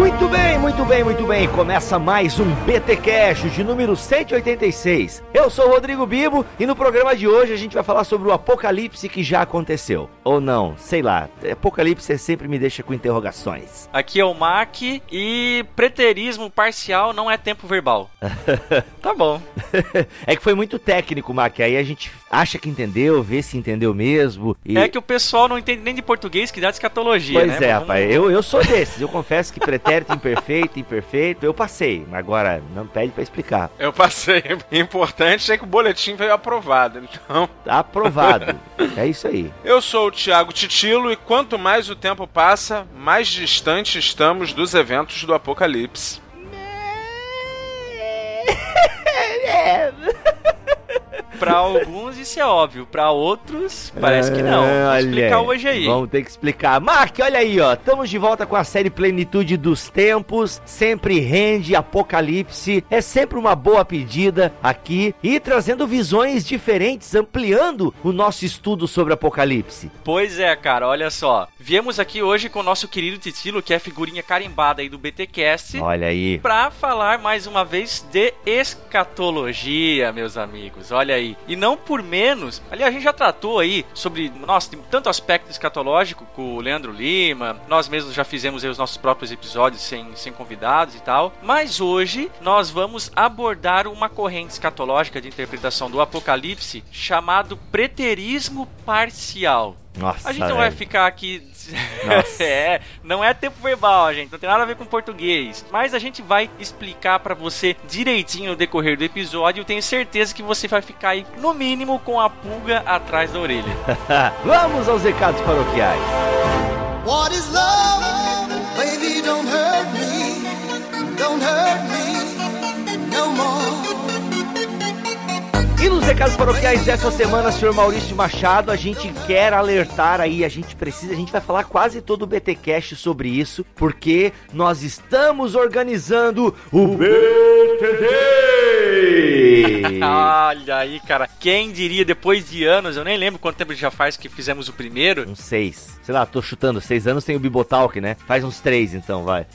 Muito bem, muito bem, muito bem. Começa mais um BT Cash de número 186. Eu sou o Rodrigo Bibo e no programa de hoje a gente vai falar sobre o apocalipse que já aconteceu. Ou não, sei lá. Apocalipse sempre me deixa com interrogações. Aqui é o Mac e preterismo parcial não é tempo verbal. tá bom. é que foi muito técnico, Mac. Aí a gente acha que entendeu, vê se entendeu mesmo. E... É que o pessoal não entende nem de português que dá de escatologia, pois né? é, rapaz. Eu, eu sou desses. Eu confesso que pretérito imperfeito, imperfeito, eu passei. Agora, não pede para explicar. Eu passei. Importante é que o boletim veio aprovado, então. Aprovado. é isso aí. Eu sou o Thiago Titilo e quanto mais o tempo passa, mais distante estamos dos eventos do apocalipse. É. Para alguns isso é óbvio, para outros parece que não. Vamos explicar hoje aí. Vamos ter que explicar. Mark, olha aí, ó. Estamos de volta com a série Plenitude dos Tempos. Sempre rende Apocalipse. É sempre uma boa pedida aqui e trazendo visões diferentes, ampliando o nosso estudo sobre Apocalipse. Pois é, cara, olha só. Viemos aqui hoje com o nosso querido Titilo, que é a figurinha carimbada aí do BTcast. Olha aí. Para falar mais uma vez de escatologia, meus amigos. Olha aí. E não por menos, ali a gente já tratou aí sobre, nossa, tem tanto aspecto escatológico com o Leandro Lima, nós mesmos já fizemos os nossos próprios episódios sem, sem convidados e tal, mas hoje nós vamos abordar uma corrente escatológica de interpretação do Apocalipse chamado preterismo parcial. Nossa, a gente não vai ficar aqui. é, não é tempo verbal, gente. Não tem nada a ver com português. Mas a gente vai explicar para você direitinho no decorrer do episódio. Eu tenho certeza que você vai ficar aí, no mínimo, com a pulga atrás da orelha. Vamos aos recados paroquiais. What is love? Baby, don't hurt me. Don't hurt me no more. E nos recados paroquiais dessa semana, senhor Maurício Machado, a gente quer alertar aí, a gente precisa, a gente vai falar quase todo o BTcast sobre isso, porque nós estamos organizando o BTD! Olha aí, cara, quem diria depois de anos, eu nem lembro quanto tempo já faz que fizemos o primeiro. Uns seis. Sei lá, tô chutando, seis anos tem o Bibotalk, né? Faz uns três então, vai.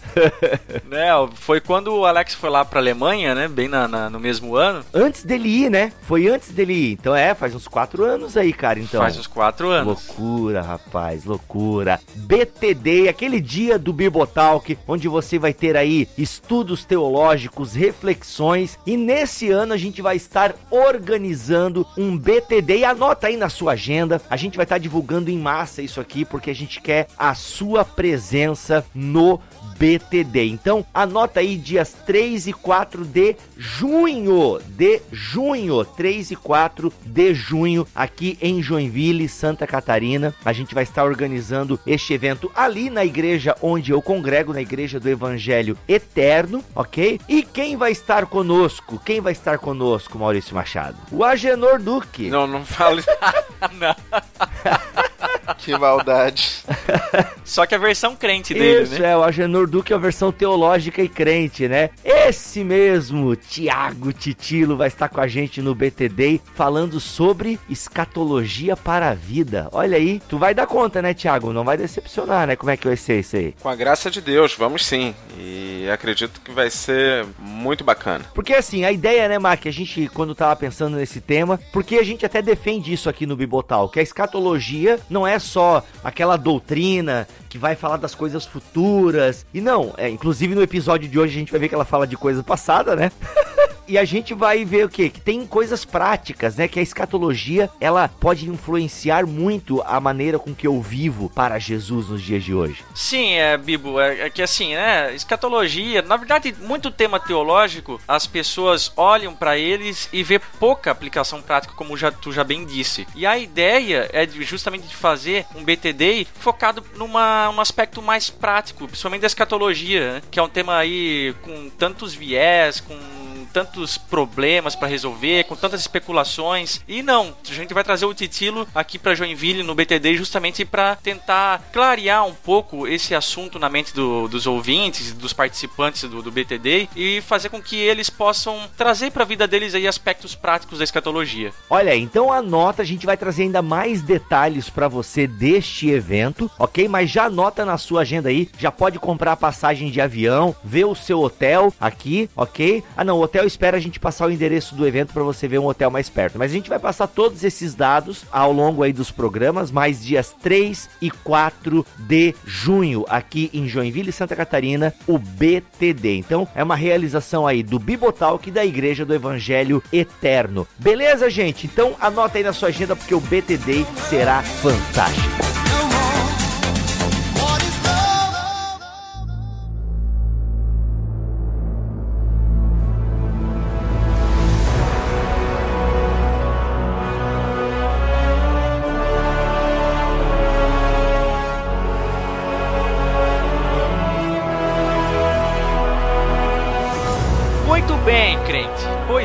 né, foi quando o Alex foi lá pra Alemanha, né? Bem na, na, no mesmo ano. Antes dele ir, né? Foi antes dele ir. Então é, faz uns quatro anos aí, cara. Então. Faz uns quatro anos. Loucura, rapaz, loucura. BTD, aquele dia do Bibotalk, onde você vai ter aí estudos teológicos, reflexões. E nesse ano a gente vai estar organizando um BTD. E anota aí na sua agenda. A gente vai estar divulgando em massa isso aqui, porque a gente quer a sua presença no BTD. Então, anota aí dias 3 e 4 de junho, de junho, 3 e 4 de junho, aqui em Joinville, Santa Catarina. A gente vai estar organizando este evento ali na igreja onde eu congrego, na igreja do Evangelho Eterno, ok? E quem vai estar conosco? Quem vai estar conosco, Maurício Machado? O Agenor Duque. Não, não fale. não. que maldade. Só que a versão crente dele, Isso, né? é, o Agenor Duque é a versão teológica e crente, né? Esse mesmo, Tiago Titilo, vai estar com a gente no BTD falando sobre escatologia para a vida. Olha aí, tu vai dar conta, né, Tiago? Não vai decepcionar, né? Como é que vai ser isso aí? Com a graça de Deus, vamos sim. E acredito que vai ser muito bacana. Porque assim, a ideia, né, Mark, a gente, quando tava pensando nesse tema, porque a gente até defende isso aqui no Bibotal, que a escatologia não é só aquela doutrina que vai falar das coisas futuras. E não, é, inclusive no episódio de hoje a gente vai ver que ela fala de coisa passada, né? e a gente vai ver o quê? Que tem coisas práticas, né? Que a escatologia, ela pode influenciar muito a maneira com que eu vivo para Jesus nos dias de hoje. Sim, é, Bibo, é, é que assim, né? Escatologia, na verdade, muito tema teológico, as pessoas olham para eles e vê pouca aplicação prática, como já, tu já bem disse. E a ideia é justamente de fazer um BTD focado numa, num aspecto mais prático, principalmente da escatologia, né? que é um tema aí com tantos viés, com tantos problemas para resolver, com tantas especulações. E não, a gente vai trazer o Titilo aqui para Joinville no BTD justamente para tentar clarear um pouco esse assunto na mente do, dos ouvintes, dos participantes do, do, BTD e fazer com que eles possam trazer para a vida deles aí aspectos práticos da escatologia. Olha, então anota, a gente vai trazer ainda mais detalhes para você deste evento, ok? Mas já anota na sua agenda aí, já pode comprar passagem de avião, ver o seu hotel aqui, ok? Ah não, o hotel espera a gente passar o endereço do evento para você ver um hotel mais perto. Mas a gente vai passar todos esses dados ao longo aí dos programas, mais dias 3 e 4 de junho, aqui em Joinville, Santa Catarina, o BTD. Então é uma realização aí do Bibotalk da Igreja do Evangelho Eterno. Beleza, gente? Então anota aí na sua agenda porque o BTD será fantástico.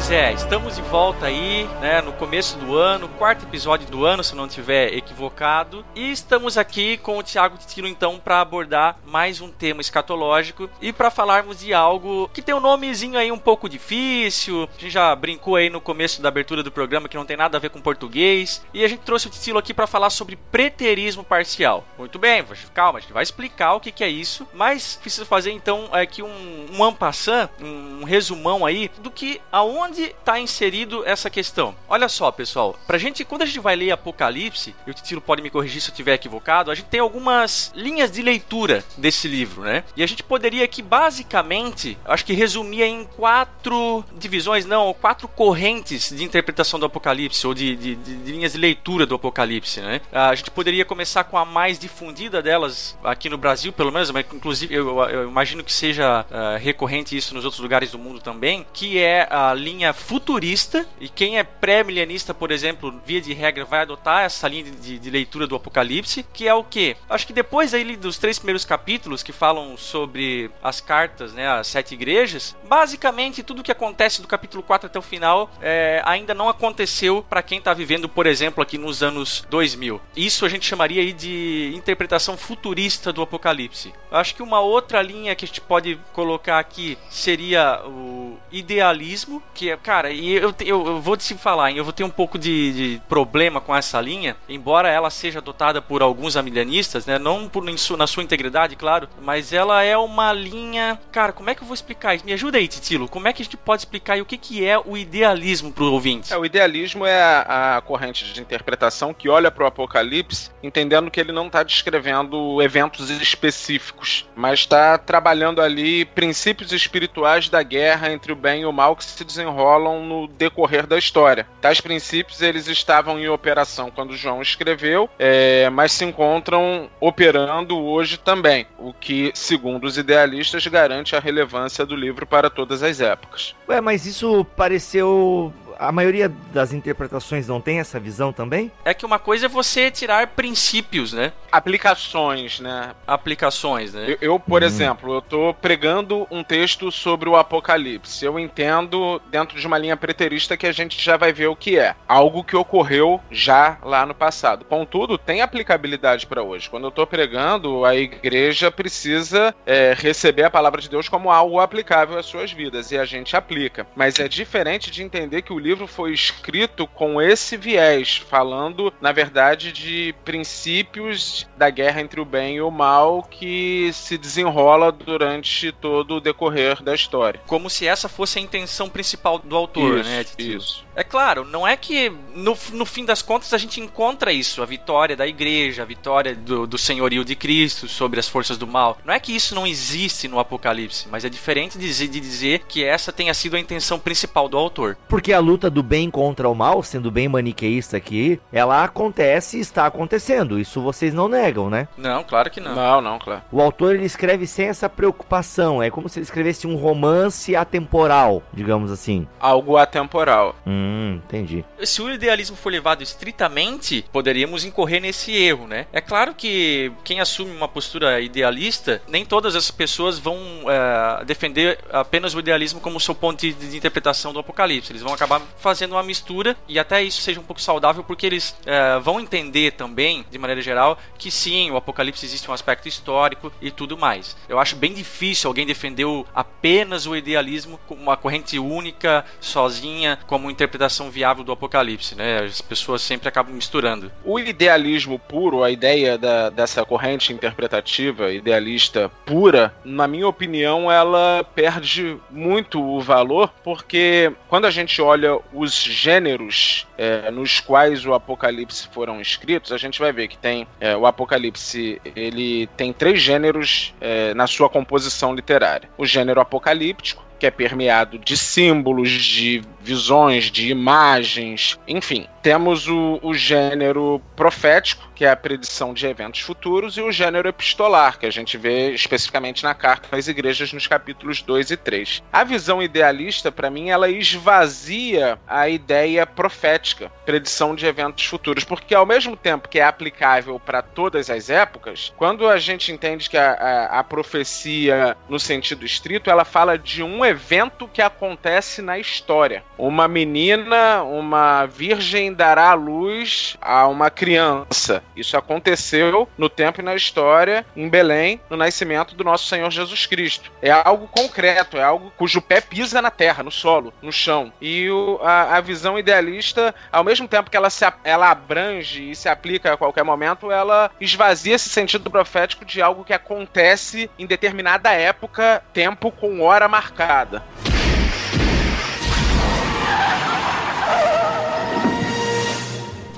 É, estamos de volta aí, né, no começo do ano, quarto episódio do ano, se não estiver equivocado. E estamos aqui com o Thiago Tiro, então, para abordar mais um tema escatológico e para falarmos de algo que tem um nomezinho aí um pouco difícil. A gente já brincou aí no começo da abertura do programa que não tem nada a ver com português. E a gente trouxe o Titilo aqui para falar sobre preterismo parcial. Muito bem, calma, a gente vai explicar o que, que é isso, mas preciso fazer então aqui um, um ampassant, um resumão aí do que aonde onde está inserido essa questão? Olha só, pessoal, pra gente, quando a gente vai ler Apocalipse, e o Titilo pode me corrigir se eu estiver equivocado, a gente tem algumas linhas de leitura desse livro, né? E a gente poderia aqui, basicamente, acho que resumir em quatro divisões, não, quatro correntes de interpretação do Apocalipse, ou de, de, de, de linhas de leitura do Apocalipse, né? A gente poderia começar com a mais difundida delas aqui no Brasil, pelo menos, mas inclusive eu, eu imagino que seja uh, recorrente isso nos outros lugares do mundo também, que é a linha futurista, e quem é pré-milenista, por exemplo, via de regra, vai adotar essa linha de, de, leitura do Apocalipse, que é o que? Acho que depois aí dos três primeiros capítulos que falam sobre as cartas, né, as sete igrejas, basicamente tudo que acontece do capítulo 4 até o final é, ainda não aconteceu para quem está vivendo, por exemplo, aqui nos anos 2000. Isso a gente chamaria aí de interpretação futurista do Apocalipse. Acho que uma outra linha que a gente pode colocar aqui seria o idealismo, que cara, e eu, eu, eu, vou te falar, eu vou ter um pouco de, de, problema com essa linha, embora ela seja adotada por alguns amilanistas, né? Não por, su, na sua integridade, claro, mas ela é uma linha. Cara, como é que eu vou explicar isso? Me ajuda aí, Titilo. Como é que a gente pode explicar e o que, que é o idealismo para o ouvinte? É, o idealismo é a, a corrente de interpretação que olha para o Apocalipse entendendo que ele não está descrevendo eventos específicos, mas está trabalhando ali princípios espirituais da guerra entre o bem e o mal que se desenrolam desenrolam no decorrer da história. Tais princípios eles estavam em operação quando João escreveu, é, mas se encontram operando hoje também, o que, segundo os idealistas, garante a relevância do livro para todas as épocas. Ué, mas isso pareceu a maioria das interpretações não tem essa visão também? É que uma coisa é você tirar princípios, né? Aplicações, né? Aplicações, né? Eu, eu por hum. exemplo, eu tô pregando um texto sobre o Apocalipse. Eu entendo dentro de uma linha preterista que a gente já vai ver o que é. Algo que ocorreu já lá no passado. Contudo, tem aplicabilidade para hoje. Quando eu tô pregando, a igreja precisa é, receber a palavra de Deus como algo aplicável às suas vidas. E a gente aplica. Mas é diferente de entender que o livro livro foi escrito com esse viés, falando, na verdade, de princípios da guerra entre o bem e o mal que se desenrola durante todo o decorrer da história. Como se essa fosse a intenção principal do autor, isso, né? Isso. É claro, não é que no, no fim das contas a gente encontra isso, a vitória da igreja, a vitória do, do senhorio de Cristo sobre as forças do mal. Não é que isso não existe no Apocalipse, mas é diferente de, de dizer que essa tenha sido a intenção principal do autor. Porque a luta luta do bem contra o mal, sendo bem maniqueísta aqui, ela acontece e está acontecendo. Isso vocês não negam, né? Não, claro que não. Não, não, claro. O autor ele escreve sem essa preocupação. É como se ele escrevesse um romance atemporal, digamos assim. Algo atemporal. Hum, entendi. Se o idealismo for levado estritamente, poderíamos incorrer nesse erro, né? É claro que quem assume uma postura idealista, nem todas as pessoas vão é, defender apenas o idealismo como seu ponto de, de, interpretação do Apocalipse. Eles vão acabar fazendo uma mistura e até isso seja um pouco saudável, porque eles é, vão entender também, de maneira geral, que sim, o Apocalipse existe um aspecto histórico e tudo mais. Eu acho bem difícil alguém defender o, apenas o idealismo como uma corrente única, sozinha, como interpretação viável do Apocalipse, né? As pessoas sempre acabam misturando. O idealismo puro, a ideia da, dessa corrente interpretativa idealista pura, na minha opinião, ela perde muito o valor, porque quando a gente olha os gêneros é, nos quais o Apocalipse foram escritos, a gente vai ver que tem é, o Apocalipse, ele tem três gêneros é, na sua composição literária: o gênero apocalíptico que é permeado de símbolos, de visões, de imagens, enfim. Temos o, o gênero profético, que é a predição de eventos futuros, e o gênero epistolar, que a gente vê especificamente na carta às igrejas nos capítulos 2 e 3. A visão idealista, para mim, ela esvazia a ideia profética, predição de eventos futuros, porque ao mesmo tempo que é aplicável para todas as épocas, quando a gente entende que a, a, a profecia, no sentido estrito, ela fala de um evento que acontece na história. Uma menina, uma virgem dará a luz a uma criança. Isso aconteceu no tempo e na história em Belém, no nascimento do nosso Senhor Jesus Cristo. É algo concreto, é algo cujo pé pisa na terra, no solo, no chão. E o, a, a, visão idealista, ao mesmo tempo que ela, se, ela abrange e se aplica a qualquer momento, ela esvazia esse sentido profético de algo que acontece em determinada época, tempo com hora marcada temporada.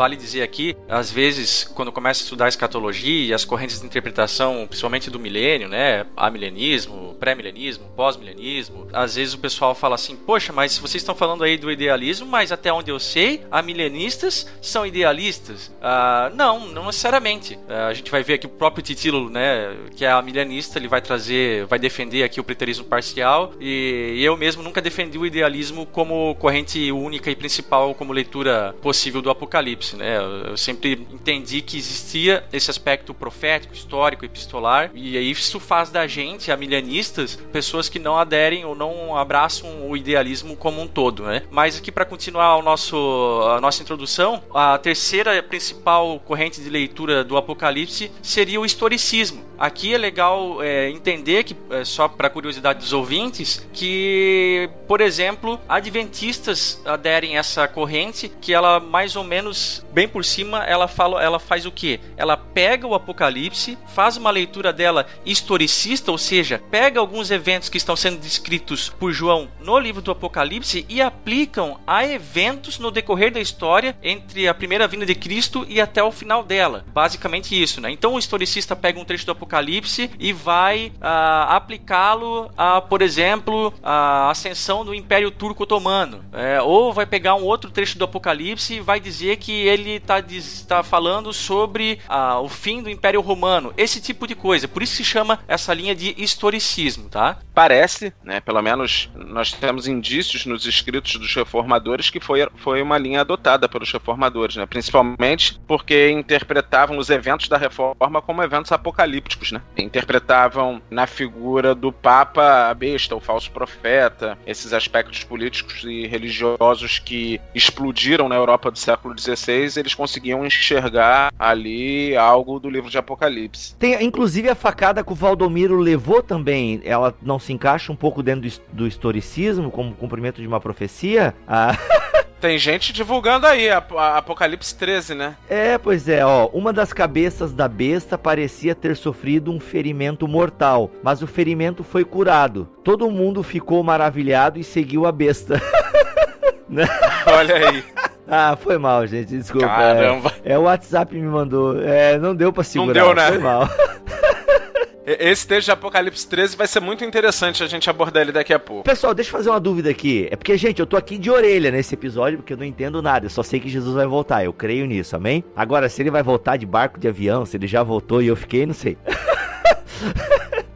Vale dizer aqui, às vezes, quando começa a estudar a escatologia e as correntes de interpretação, principalmente do milênio, né? Amilenismo, pré-milenismo, pós-milenismo, às vezes o pessoal fala assim: Poxa, mas vocês estão falando aí do idealismo, mas até onde eu sei, amilenistas são idealistas? Ah, não, não necessariamente. Ah, a gente vai ver aqui o próprio título, né? Que é a milenista, ele vai trazer, vai defender aqui o preterismo parcial e eu mesmo nunca defendi o idealismo como corrente única e principal como leitura possível do Apocalipse. Apocalipse, né? Eu sempre entendi que existia esse aspecto profético, histórico, epistolar, e isso faz da gente, amilianistas, pessoas que não aderem ou não abraçam o idealismo como um todo, né? Mas aqui para continuar o nosso, a nossa introdução, a terceira principal corrente de leitura do Apocalipse seria o historicismo. Aqui é legal é, entender que, é, só para curiosidade dos ouvintes, que, por exemplo, adventistas aderem a essa corrente, que ela mais ou menos, bem por cima, ela, fala, ela faz o que? Ela pega o Apocalipse, faz uma leitura dela historicista, ou seja, pega alguns eventos que estão sendo descritos por João no livro do Apocalipse e aplicam a eventos no decorrer da história entre a primeira vinda de Cristo e até o final dela. Basicamente isso, né? Então o historicista pega um trecho do Apocalipse Apocalipse e vai uh, aplicá-lo a, por exemplo, a ascensão do Império Turco Otomano. É, ou vai pegar um outro trecho do Apocalipse e vai dizer que ele está tá falando sobre uh, o fim do Império Romano. Esse tipo de coisa. Por isso se chama essa linha de historicismo, tá? Parece, né? Pelo menos nós temos indícios nos escritos dos reformadores que foi, foi uma linha adotada pelos reformadores, né? Principalmente porque interpretavam os eventos da reforma como eventos apocalípticos políticos, né? Interpretavam na figura do Papa a besta, o falso profeta, esses aspectos políticos e religiosos que explodiram na Europa do século XVI, eles conseguiam enxergar ali algo do livro de Apocalipse. Tem inclusive a facada que o Valdomiro levou também, ela não se encaixa um pouco dentro do historicismo, como cumprimento de uma profecia? Ah. Tem gente divulgando aí a, a Apocalipse 13, né? É, pois é, ó. Uma das cabeças da besta parecia ter sofrido um ferimento mortal, mas o ferimento foi curado. Todo mundo ficou maravilhado e seguiu a besta. Né? Olha aí. Ah, foi mal, gente. Desculpa. Caramba. É, é o WhatsApp me mandou. É, não deu pra segurar. Não deu, né? Foi mal. Esse texto de Apocalipse 13 vai ser muito interessante a gente abordar ele daqui a pouco. Pessoal, deixa eu fazer uma dúvida aqui. É porque, gente, eu tô aqui de orelha nesse episódio porque eu não entendo nada. Eu só sei que Jesus vai voltar. Eu creio nisso, amém? Agora, se ele vai voltar de barco, de avião, se ele já voltou e eu fiquei, não sei.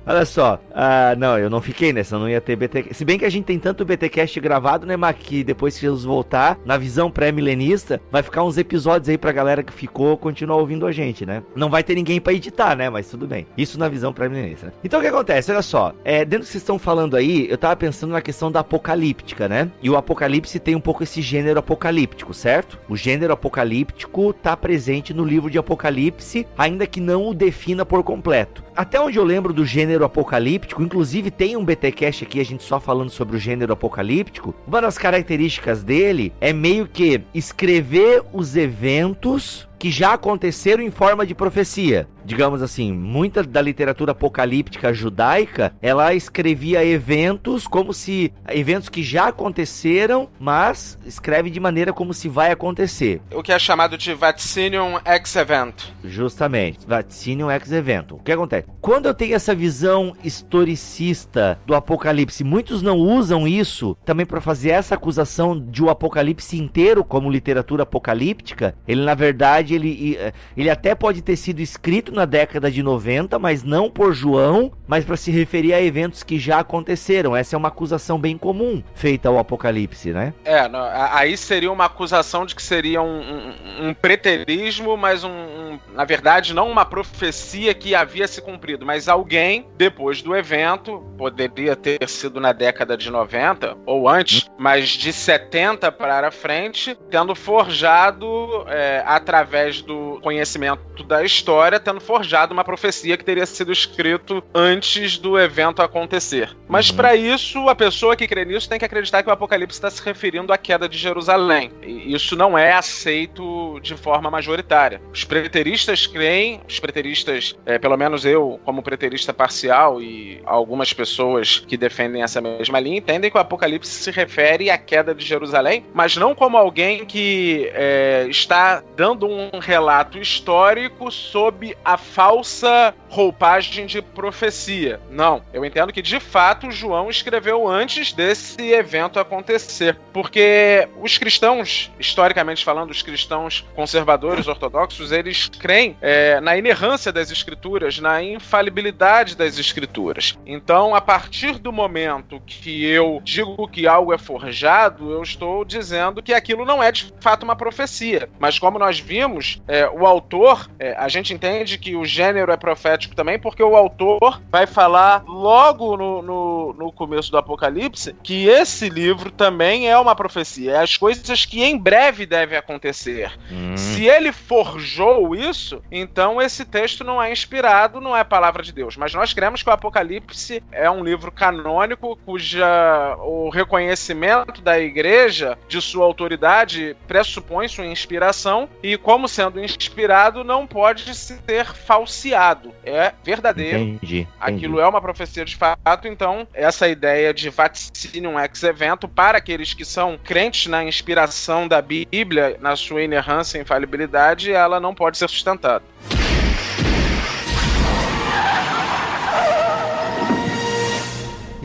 Olha só, uh, não, eu não fiquei nessa, não ia ter BT. Se bem que a gente tem tanto BTcast gravado, né, Mac, que depois que Jesus voltar, na visão pré-milenista, vai ficar uns episódios aí pra galera que ficou continuar ouvindo a gente, né? Não vai ter ninguém pra editar, né? Mas tudo bem. Isso na visão pré-milenista. Né? Então o que acontece? Olha só, é, dentro do que vocês estão falando aí, eu tava pensando na questão da apocalíptica, né? E o apocalipse tem um pouco esse gênero apocalíptico, certo? O gênero apocalíptico tá presente no livro de Apocalipse, ainda que não o defina por completo. Até onde eu lembro do gênero apocalíptico, inclusive tem um BTcast aqui a gente só falando sobre o gênero apocalíptico. Uma das características dele é meio que escrever os eventos que já aconteceram em forma de profecia. Digamos assim, muita da literatura apocalíptica judaica, ela escrevia eventos como se eventos que já aconteceram, mas escreve de maneira como se vai acontecer. O que é chamado de vaticinium ex evento. Justamente, vaticinium ex evento. O que acontece? Quando eu tenho essa visão historicista do apocalipse, muitos não usam isso também para fazer essa acusação de o apocalipse inteiro como literatura apocalíptica. Ele na verdade ele, eh, ele até pode ter sido escrito na década de 90, mas não por João, mas para se referir a eventos que já aconteceram. Essa é uma acusação bem comum feita ao Apocalipse, né? É, não, aí seria uma acusação de que seria um, um, um preterismo, mas um, um, na verdade, não uma profecia que havia se cumprido, mas alguém, depois do evento, poderia ter sido na década de 90 ou antes, mas de 70 para frente, tendo forjado é, através através do conhecimento da história, tendo forjado uma profecia que teria sido escrito antes do evento acontecer. Mas uhum. para isso, a pessoa que crê nisso tem que acreditar que o Apocalipse está se referindo à queda de Jerusalém. E isso não é aceito de forma majoritária. Os preteristas creem, os preteristas, é, pelo menos eu, como preterista parcial, e algumas pessoas que defendem essa mesma linha, entendem que o Apocalipse se refere à queda de Jerusalém, mas não como alguém que é, está dando um um relato histórico sob a falsa roupagem de profecia. Não, eu entendo que de fato João escreveu antes desse evento acontecer, porque os cristãos, historicamente falando, os cristãos conservadores ortodoxos, eles creem é, na inerrância das escrituras, na infalibilidade das escrituras. Então, a partir do momento que eu digo que algo é forjado, eu estou dizendo que aquilo não é de fato uma profecia. Mas como nós vimos é, o autor, é, a gente entende que o gênero é profético também, porque o autor vai falar logo no, no, no começo do Apocalipse que esse livro também é uma profecia. É as coisas que em breve devem acontecer. Hum. Se ele forjou isso, então esse texto não é inspirado, não é palavra de Deus. Mas nós cremos que o Apocalipse é um livro canônico cuja o reconhecimento da igreja de sua autoridade pressupõe sua inspiração e como sendo inspirado não pode ser falseado. É verdadeiro. Entendi, Aquilo entendi. é uma profecia de fato, então essa ideia de vaticinium ex evento para aqueles que são crentes na inspiração da Bíblia, na sua inerrância e infalibilidade, ela não pode ser sustentada.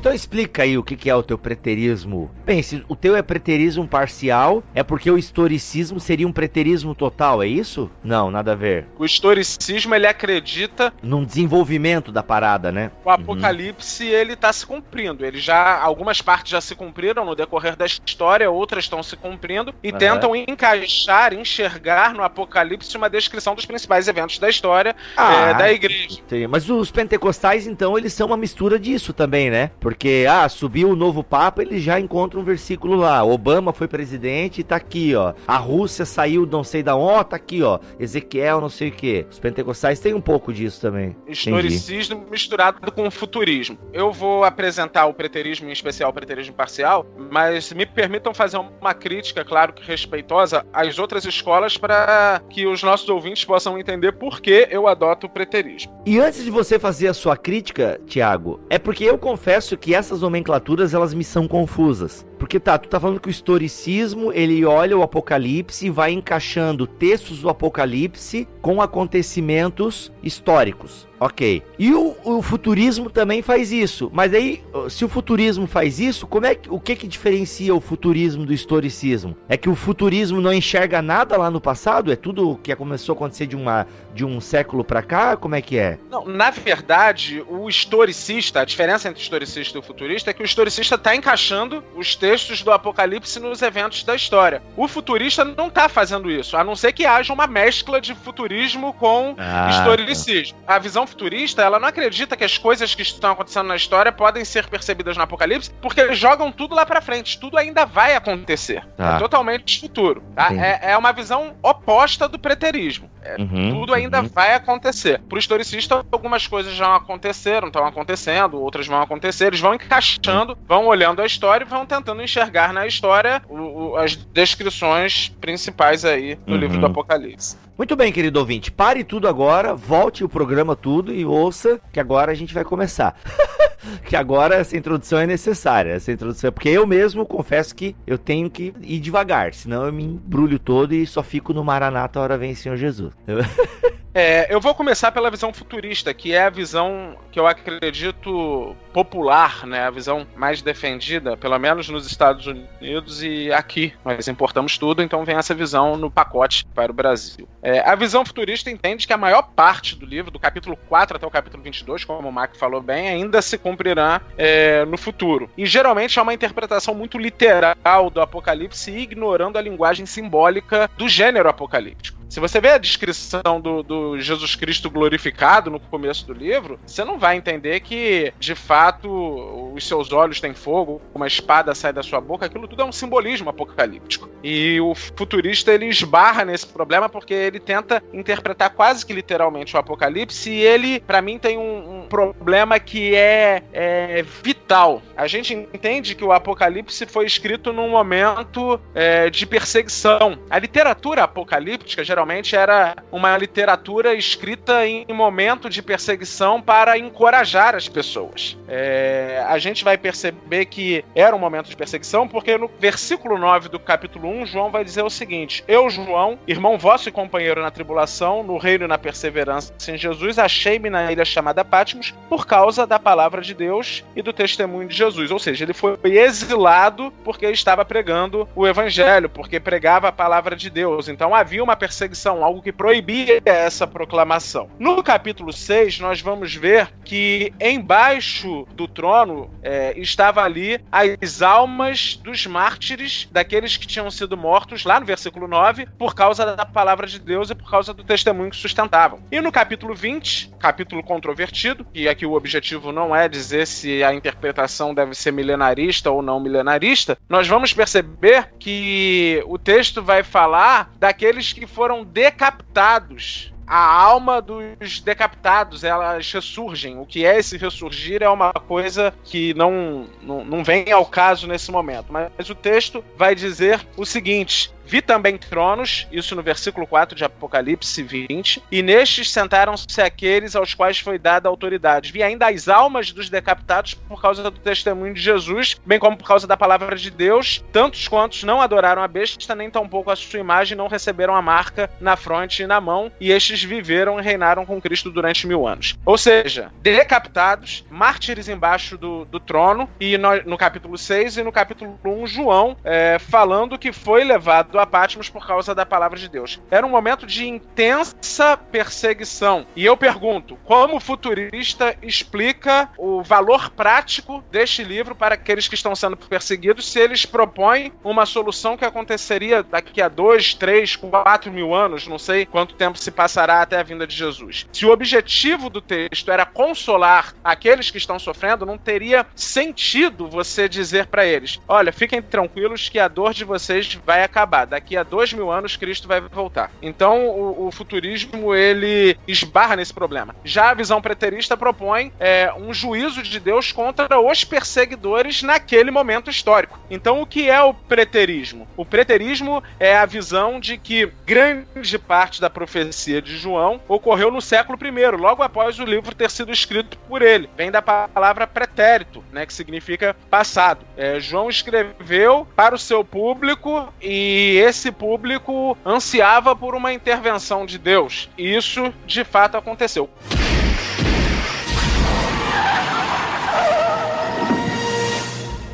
Então explica aí o que, é o teu preterismo. Bem, se o teu é preterismo parcial, é porque o historicismo seria um preterismo total, é isso? Não, nada a ver. O historicismo, ele acredita... Num desenvolvimento da parada, né? O apocalipse, uhum. ele tá se cumprindo. Ele já... Algumas partes já se cumpriram no decorrer da história, outras estão se cumprindo e uhum. tentam encaixar, enxergar no apocalipse uma descrição dos principais eventos da história ah, é, da igreja. Sim. Mas os pentecostais, então, eles são uma mistura disso também, né? Porque, ah, subiu o novo Papa, ele já encontra um versículo lá. Obama foi presidente e tá aqui, ó. A Rússia saiu não sei da onde, tá aqui, ó. Ezequiel, não sei o quê. Os pentecostais têm um pouco disso também. Historicismo Entendi. misturado com futurismo. Eu vou apresentar o preterismo, em especial o preterismo parcial, mas me permitam fazer uma crítica, claro que respeitosa, às outras escolas para que os nossos ouvintes possam entender por que eu adoto o preterismo. E antes de você fazer a sua crítica, Tiago, é porque eu confesso que essas nomenclaturas elas me são confusas. Porque tá, tu tá falando que o historicismo, ele olha o Apocalipse e vai encaixando textos do Apocalipse com acontecimentos históricos. Ok. E o, o, futurismo também faz isso. Mas aí, se o futurismo faz isso, como é que, o que que diferencia o futurismo do historicismo? É que o futurismo não enxerga nada lá no passado? É tudo que começou a acontecer de, uma, de um século para cá? Como é que é? Não, na verdade, o historicista, a diferença entre o historicista e o futurista é que o historicista está encaixando os textos do Apocalipse nos eventos da história. O futurista não está fazendo isso, a não ser que haja uma mescla de futurismo com ah, historicismo. Tá. A visão futurista, ela não acredita que as coisas que estão acontecendo na história podem ser percebidas no Apocalipse, porque eles jogam tudo lá para frente, tudo ainda vai acontecer. Tá. É totalmente futuro. Tá? É, é, uma visão oposta do preterismo. É, uhum, tudo ainda uhum. vai acontecer. Pro historicista, algumas coisas já aconteceram, estão acontecendo, outras vão acontecer, eles vão encaixando, vão olhando a história e vão tentando enxergar na história o, o, as descrições principais aí do uhum. livro do Apocalipse. Muito bem, querido ouvinte, pare tudo agora, volte o programa tudo e ouça que agora a gente vai começar. que agora essa introdução é necessária, essa introdução, porque eu mesmo confesso que eu tenho que ir devagar, senão eu me embrulho todo e só fico no Maranata, hora vem Senhor Jesus. É, eu vou começar pela visão futurista, que é a visão que eu acredito popular, né? A visão mais defendida, pelo menos nos Estados Unidos e aqui. Nós importamos tudo, então vem essa visão no pacote para o Brasil. É, a visão futurista entende que a maior parte do livro, do capítulo 4 até o capítulo 22, como o Mark falou bem, ainda se cumprirá é, no futuro. E geralmente é uma interpretação muito literal do Apocalipse, ignorando a linguagem simbólica do gênero apocalíptico. Se você vê a descrição do, do, Jesus Cristo glorificado no começo do livro, você não vai entender que, de fato, os seus olhos têm fogo, uma espada sai da sua boca, aquilo tudo é um simbolismo apocalíptico. E o futurista ele esbarra nesse problema porque ele tenta interpretar quase que literalmente o apocalipse e ele, para mim, tem um, um, problema que é, é, vital. A gente entende que o apocalipse foi escrito num momento é, de perseguição. A literatura apocalíptica, geralmente, era uma literatura escrita em momento de perseguição para encorajar as pessoas. É, a gente vai perceber que era um momento de perseguição, porque no versículo 9 do capítulo 1, João vai dizer o seguinte: Eu, João, irmão vosso e companheiro na tribulação, no reino e na perseverança em Jesus, achei-me na ilha chamada Patmos por causa da palavra de Deus e do testemunho de Jesus. Ou seja, ele foi exilado porque estava pregando o evangelho, porque pregava a palavra de Deus. Então havia uma perseguição perseguição, algo que proibia essa proclamação. No capítulo 6, nós vamos ver que embaixo do trono é, estava ali as almas dos mártires, daqueles que tinham sido mortos, lá no versículo 9, por causa da palavra de Deus e por causa do testemunho que sustentavam. E no capítulo 20, capítulo controvertido, e aqui o objetivo não é dizer se a interpretação deve ser milenarista ou não milenarista, nós vamos perceber que o texto vai falar daqueles que foram decapitados a alma dos decapitados, elas ressurgem. O que é esse ressurgir é uma coisa que não, não, não vem ao caso nesse momento. Mas o texto vai dizer o seguinte: Vi também tronos, isso no versículo 4 de Apocalipse 20, e nestes sentaram-se aqueles aos quais foi dada autoridade. Vi ainda as almas dos decapitados por causa do testemunho de Jesus, bem como por causa da palavra de Deus, tantos quantos não adoraram a besta, nem tampouco a sua imagem, não receberam a marca na fronte e na mão, e estes viveram e reinaram com Cristo durante mil anos. Ou seja, decapitados, mártires embaixo do, do trono, e no, no capítulo 6 e no capítulo 1, João é, falando que foi levado Patmos por causa da palavra de Deus. Era um momento de intensa perseguição. E eu pergunto, como o futurista explica o valor prático deste livro para aqueles que estão sendo perseguidos se eles propõem uma solução que aconteceria daqui a dois, três, quatro mil anos, não sei quanto tempo se passará até a vinda de Jesus. Se o objetivo do texto era consolar aqueles que estão sofrendo, não teria sentido você dizer para eles: olha, fiquem tranquilos que a dor de vocês vai acabar daqui a dois mil anos Cristo vai voltar. Então o, o futurismo ele esbarra nesse problema. Já a visão preterista propõe é, um juízo de Deus contra os perseguidores naquele momento histórico. Então o que é o preterismo? O preterismo é a visão de que grande parte da profecia de João ocorreu no século I, logo após o livro ter sido escrito por ele. Vem da palavra pretérito, né, que significa passado. É, João escreveu para o seu público e esse público ansiava por uma intervenção de Deus. E isso de fato aconteceu.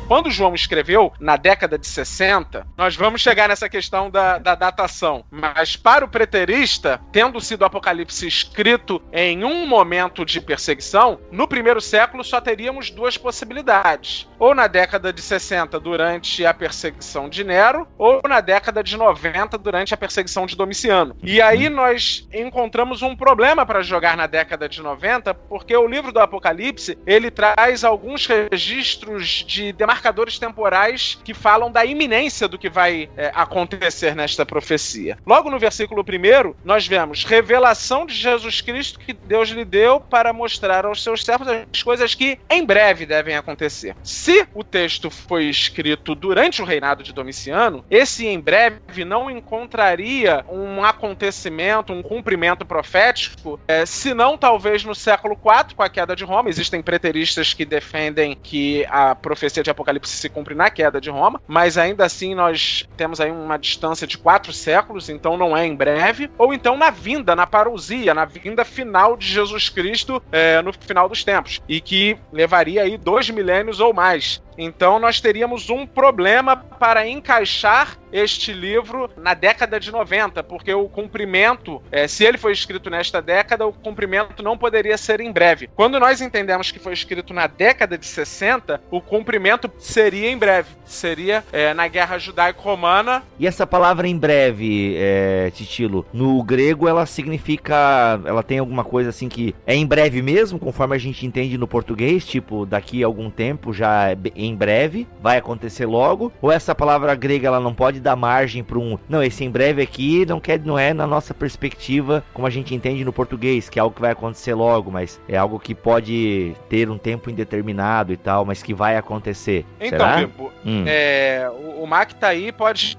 Quando João escreveu, na década de 60, nós vamos chegar nessa questão da, da datação. Mas para o preterista, tendo sido o Apocalipse escrito em um momento de perseguição, no primeiro século só teríamos duas possibilidades. Ou na década de 60, durante a perseguição de Nero, ou na década de 90, durante a perseguição de Domiciano. E aí nós encontramos um problema para jogar na década de 90, porque o livro do Apocalipse ele traz alguns registros de demarcação marcadores temporais que falam da iminência do que vai é, acontecer nesta profecia. Logo no versículo 1, nós vemos revelação de Jesus Cristo que Deus lhe deu para mostrar aos seus servos as coisas que em breve devem acontecer. Se o texto foi escrito durante o reinado de Domiciano, esse em breve não encontraria um acontecimento, um cumprimento profético, é, senão talvez no século IV, com a queda de Roma. Existem preteristas que defendem que a profecia de Apocalipse Apocalipse se cumpre na queda de Roma, mas ainda assim nós temos aí uma distância de quatro séculos, então não é em breve, ou então na vinda, na parousia, na vinda final de Jesus Cristo é, no final dos tempos, e que levaria aí dois milênios ou mais. Então nós teríamos um problema para encaixar este livro na década de 90, porque o cumprimento, é, se ele foi escrito nesta década, o cumprimento não poderia ser em breve. Quando nós entendemos que foi escrito na década de 60, o cumprimento seria em breve. Seria é, na Guerra Judaico-Romana. E essa palavra em breve, é, Titilo, no grego ela significa. Ela tem alguma coisa assim que é em breve mesmo, conforme a gente entende no português, tipo, daqui a algum tempo já é em breve, vai acontecer logo? Ou essa palavra grega ela não pode dar margem para um. Não, esse em breve aqui não, quer, não é na nossa perspectiva, como a gente entende no português, que é algo que vai acontecer logo, mas é algo que pode ter um tempo indeterminado e tal, mas que vai acontecer. Então, Será? hum. é, o, o Mac tá aí, pode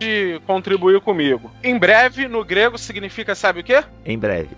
contribuir comigo. Em breve, no grego, significa, sabe o quê? Em breve.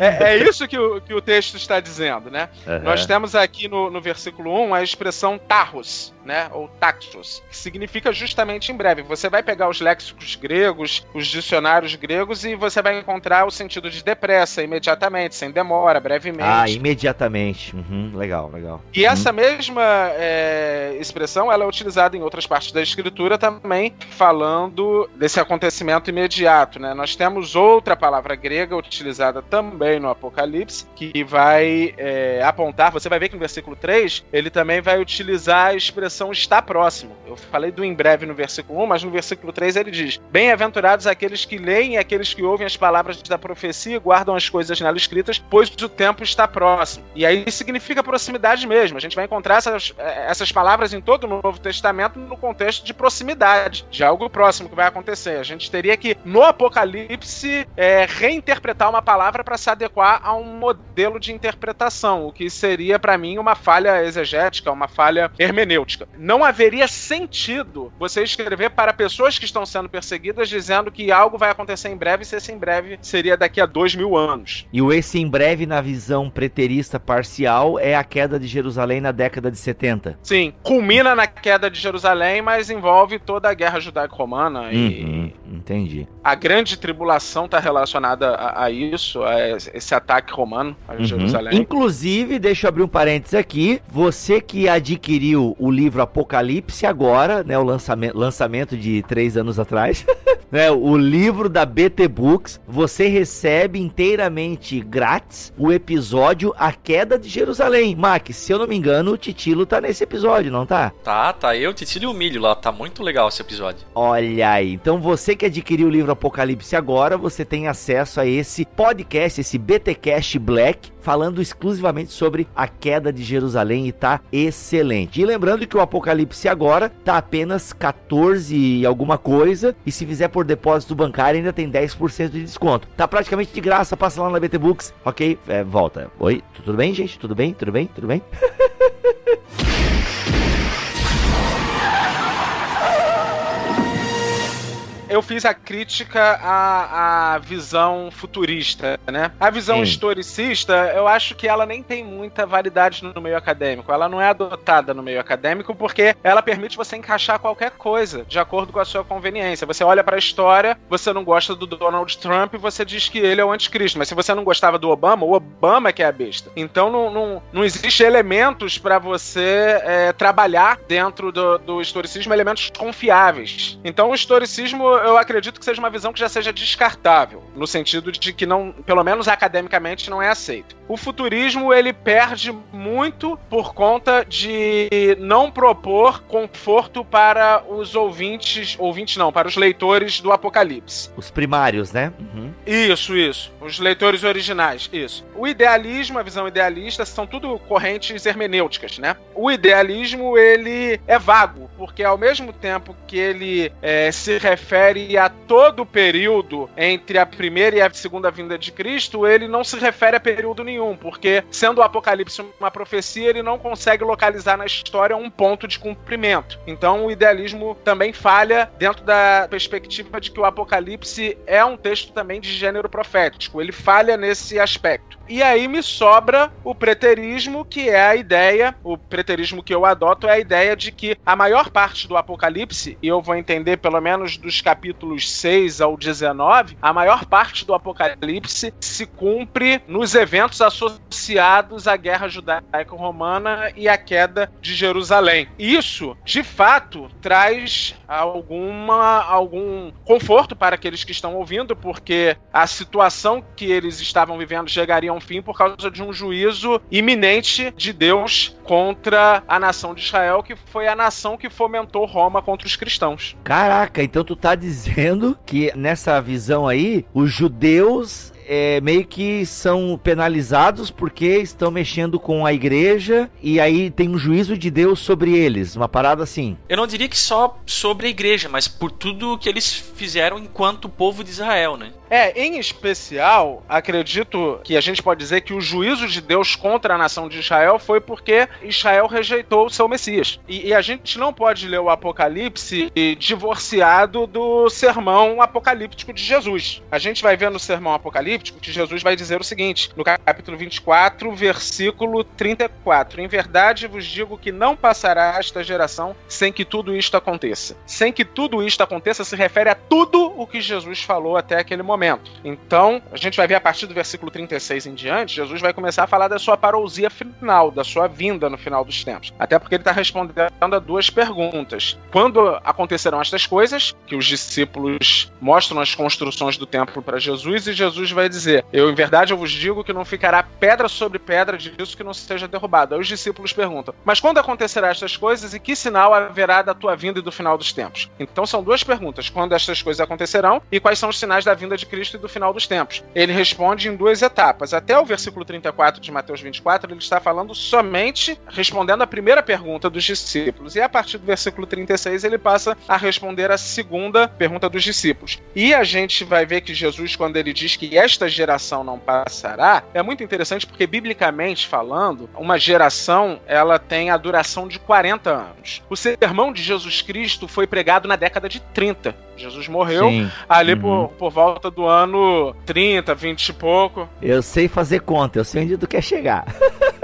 É, é, isso que o, que o texto está dizendo, né? Uhum. Nós temos aqui no, no versículo 1 a expressão tarros, né? Ou taxos, que significa justamente em breve. Você vai pegar os léxicos gregos, os dicionários gregos, e você vai encontrar o sentido de depressa, imediatamente, sem demora, brevemente. Ah, imediatamente. Uhum, legal, legal. E uhum. essa mesma é, expressão ela é utilizada em outras partes da escritura também, falando desse acontecimento imediato, né? Nós temos outra palavra grega utilizada também no Apocalipse, que vai é, apontar, você vai ver que no versículo 3, ele também vai utilizar a expressão está próximo. Eu falei do em breve no versículo 1, mas no versículo 3 ele diz: Bem-aventurados aqueles que leem e aqueles que ouvem as palavras da profecia e guardam as coisas nela escritas, pois o tempo está próximo. E aí significa proximidade mesmo. A gente vai encontrar essas, essas palavras em todo o Novo Testamento no contexto de proximidade, de algo próximo que vai acontecer. A gente teria que, no Apocalipse, é, reinterpretar uma palavra para se adequar a um modelo de interpretação, o que seria para mim uma falha exegética, uma falha hermenêutica. Não haveria sentido você escrever para pessoas que estão sendo perseguidas dizendo que algo vai acontecer em breve, se esse em breve seria daqui a dois mil anos. E o esse em breve, na visão preterista parcial, é a queda de Jerusalém na década de 70. Sim, culmina na queda de Jerusalém, mas envolve toda a guerra judaico-romana uhum, e. Entendi. A grande tribulação está relacionada a, a isso, a esse ataque romano a uhum. Jerusalém. Inclusive, deixa eu abrir um parênteses aqui. Você que adquiriu o livro Apocalipse agora, né? O lançamento, lançamento de três anos atrás. né, o livro da BT Books, você recebe inteiramente grátis o episódio A Queda de Jerusalém. Mac, se eu não me engano, o Titilo tá nesse episódio, não tá? Tá, tá. Eu, Titilo e o Milho lá. Tá muito legal esse episódio. Olha aí. Então você que adquiriu o livro Apocalipse agora, você tem acesso a esse podcast, esse BTcast Black, falando exclusivamente sobre a queda de Jerusalém e tá excelente. E lembrando que o Apocalipse agora tá apenas 14 e alguma coisa, e se fizer por depósito bancário ainda tem 10% de desconto. Tá praticamente de graça, passa lá na BT Books, ok? É, volta. Oi, tudo bem, gente? Tudo bem? Tudo bem? Tudo bem? eu fiz a crítica à, à visão futurista, né? A visão Sim. historicista, eu acho que ela nem tem muita validade no meio acadêmico. Ela não é adotada no meio acadêmico porque ela permite você encaixar qualquer coisa de acordo com a sua conveniência. Você olha para a história, você não gosta do Donald Trump, você diz que ele é o anticristo. Mas se você não gostava do Obama, o Obama é que é a besta. Então não, não, não existe elementos para você é, trabalhar dentro do, do historicismo, elementos confiáveis. Então o historicismo, eu acredito que seja uma visão que já seja descartável, no sentido de que não, pelo menos academicamente, não é aceito. O futurismo ele perde muito por conta de não propor conforto para os ouvintes, ouvintes não, para os leitores do Apocalipse. Os primários, né? Uhum. Isso, isso. Os leitores originais, isso. O idealismo, a visão idealista, são tudo correntes hermenêuticas, né? O idealismo ele é vago, porque ao mesmo tempo que ele é, se refere a todo o período entre a primeira e a segunda vinda de Cristo, ele não se refere a período nenhum, porque sendo o Apocalipse uma profecia, ele não consegue localizar na história um ponto de cumprimento. Então o idealismo também falha dentro da perspectiva de que o Apocalipse é um texto também de gênero profético. Ele falha nesse aspecto. E aí me sobra o preterismo, que é a ideia, o preterismo que eu adoto é a ideia de que a maior parte do Apocalipse, e eu vou entender pelo menos dos capítulos 6 ao 19, a maior parte do Apocalipse se cumpre nos eventos associados à guerra judaico-romana e à queda de Jerusalém. Isso, de fato, traz alguma algum conforto para aqueles que estão ouvindo, porque a situação que eles estavam vivendo chegaria a um fim por causa de um juízo iminente de Deus contra a nação de Israel, que foi a nação que fomentou Roma contra os cristãos. Caraca, então tu tá dizendo que nessa visão aí, os judeus é, meio que são penalizados porque estão mexendo com a igreja e aí tem um juízo de Deus sobre eles, uma parada assim. Eu não diria que só sobre a igreja, mas por tudo que eles fizeram enquanto povo de Israel, né? É, em especial, acredito que a gente pode dizer que o juízo de Deus contra a nação de Israel foi porque Israel rejeitou o seu Messias. E, e a gente não pode ler o Apocalipse divorciado do sermão apocalíptico de Jesus. A gente vai ver no sermão apocalíptico que Jesus vai dizer o seguinte, no capítulo 24, versículo 34: Em verdade vos digo que não passará esta geração sem que tudo isto aconteça. Sem que tudo isto aconteça se refere a tudo o que Jesus falou até aquele momento. Então, a gente vai ver a partir do versículo 36 em diante, Jesus vai começar a falar da sua parousia final, da sua vinda no final dos tempos. Até porque ele está respondendo a duas perguntas. Quando acontecerão estas coisas, que os discípulos mostram as construções do templo para Jesus, e Jesus vai dizer: Eu, em verdade, eu vos digo que não ficará pedra sobre pedra disso que não seja derrubado. Aí os discípulos perguntam: Mas quando acontecerá estas coisas e que sinal haverá da tua vinda e do final dos tempos? Então são duas perguntas: quando estas coisas acontecerão e quais são os sinais da vinda de Cristo e do final dos tempos. Ele responde em duas etapas. Até o versículo 34 de Mateus 24, ele está falando somente respondendo a primeira pergunta dos discípulos. E a partir do versículo 36, ele passa a responder a segunda pergunta dos discípulos. E a gente vai ver que Jesus, quando ele diz que esta geração não passará, é muito interessante porque, biblicamente falando, uma geração ela tem a duração de 40 anos. O sermão de Jesus Cristo foi pregado na década de 30. Jesus morreu Sim. ali uhum. por, por volta do ano 30, 20 e pouco. Eu sei fazer conta, eu sei onde tu quer chegar.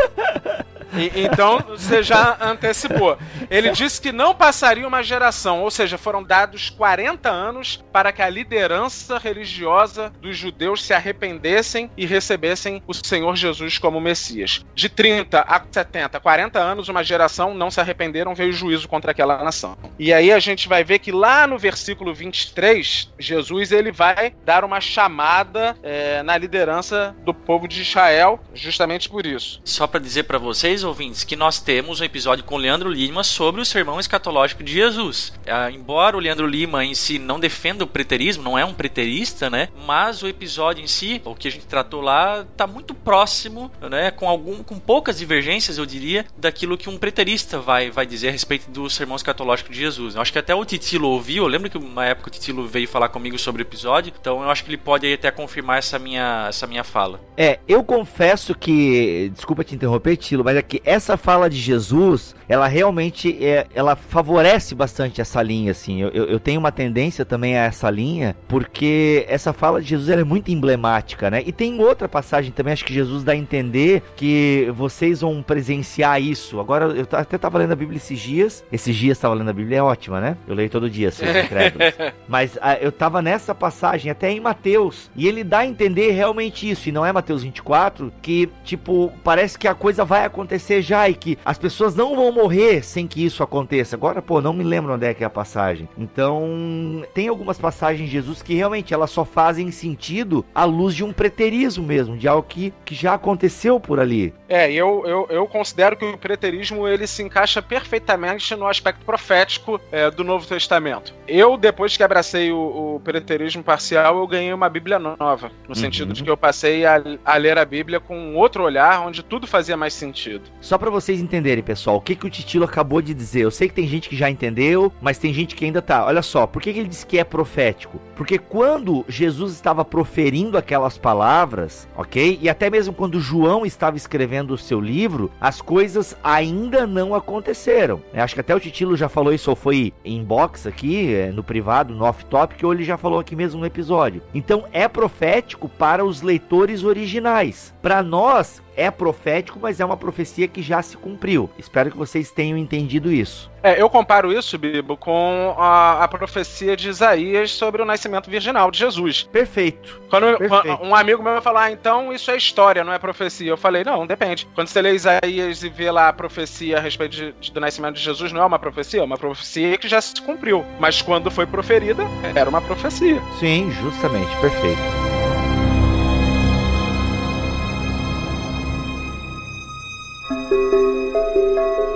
E, então você já antecipou. Ele disse que não passaria uma geração, ou seja, foram dados 40 anos para que a liderança religiosa dos judeus se arrependessem e recebessem o Senhor Jesus como Messias. De 30 a 70, 40 anos, uma geração não se arrependeram, veio juízo contra aquela nação. E aí a gente vai ver que lá no versículo 23, Jesus ele vai dar uma chamada é, na liderança do povo de Israel, justamente por isso. Só para dizer para vocês, ouvintes, que nós temos um episódio com o Leandro Lima sobre o sermão escatológico de Jesus. Ah, embora o Leandro Lima em si não defenda o preterismo, não é um preterista, né? Mas o episódio em si, o que a gente tratou lá, está muito próximo, né? Com algum, com poucas divergências, eu diria, daquilo que um preterista vai, vai dizer a respeito do sermão escatológico de Jesus. Eu acho que até o Titilo ouviu. Eu lembro que uma época o Titilo veio falar comigo sobre o episódio, então eu acho que ele pode aí até confirmar essa minha, essa minha fala. É, eu confesso que, desculpa te interromper, Tilo, mas é que essa fala de Jesus, ela realmente é, ela favorece bastante essa linha, assim. Eu, eu, eu, tenho uma tendência também a essa linha, porque essa fala de Jesus é muito emblemática, né? E tem outra passagem também, acho que Jesus dá a entender que vocês vão presenciar isso. Agora, eu até estava lendo a Bíblia esses dias. Esses dias estava lendo a Bíblia, é ótima, né? Eu leio todo dia, seus incrédulos. Mas a, ah, eu estava nessa passagem, até em Mateus, e ele dá a entender realmente isso, e não é Mateus 24, que, tipo, parece que a coisa vai acontecer já e que as pessoas não vão morrer sem que isso aconteça. Agora, pô, não me lembro onde é que é a passagem. Então, tem algumas passagens de Jesus que realmente elas só fazem sentido à luz de um preterismo mesmo, de algo que, que já aconteceu por ali. É, eu, eu, eu considero que o preterismo ele se encaixa perfeitamente no aspecto profético é, do Novo Testamento. Eu, depois que abracei o, o preterismo parcial, eu ganhei uma Bíblia nova, no uhum. sentido de que eu passei a, a ler a Bíblia com outro olhar, onde tudo fazia mais sentido. Só para vocês entenderem, pessoal, o que, que o Titilo acabou de dizer. Eu sei que tem gente que já entendeu, mas tem gente que ainda tá. Olha só, por que, que ele disse que é profético? Porque quando Jesus estava proferindo aquelas palavras, ok? E até mesmo quando João estava escrevendo o seu livro, as coisas ainda não aconteceram. Eu acho que até o Titilo já falou isso, ou foi em box aqui, é, no privado, no off-topic, ou ele já falou aqui mesmo no episódio. Então é profético para os leitores originais. Para nós, é profético, mas é uma profecia que já se cumpriu. Espero que vocês tenham entendido isso. É, eu comparo isso, Bibo, com a, a, profecia de Isaías sobre o nascimento virginal de Jesus. Perfeito. Quando Perfeito. um amigo meu vai falar, ah, então isso é história, não é profecia. Eu falei, não, depende. Quando você lê Isaías e vê lá a profecia a respeito de, de, do nascimento de Jesus, não é uma profecia, é uma profecia que já se cumpriu. Mas quando foi proferida, era uma profecia. Sim, justamente, perfeito. Thank you.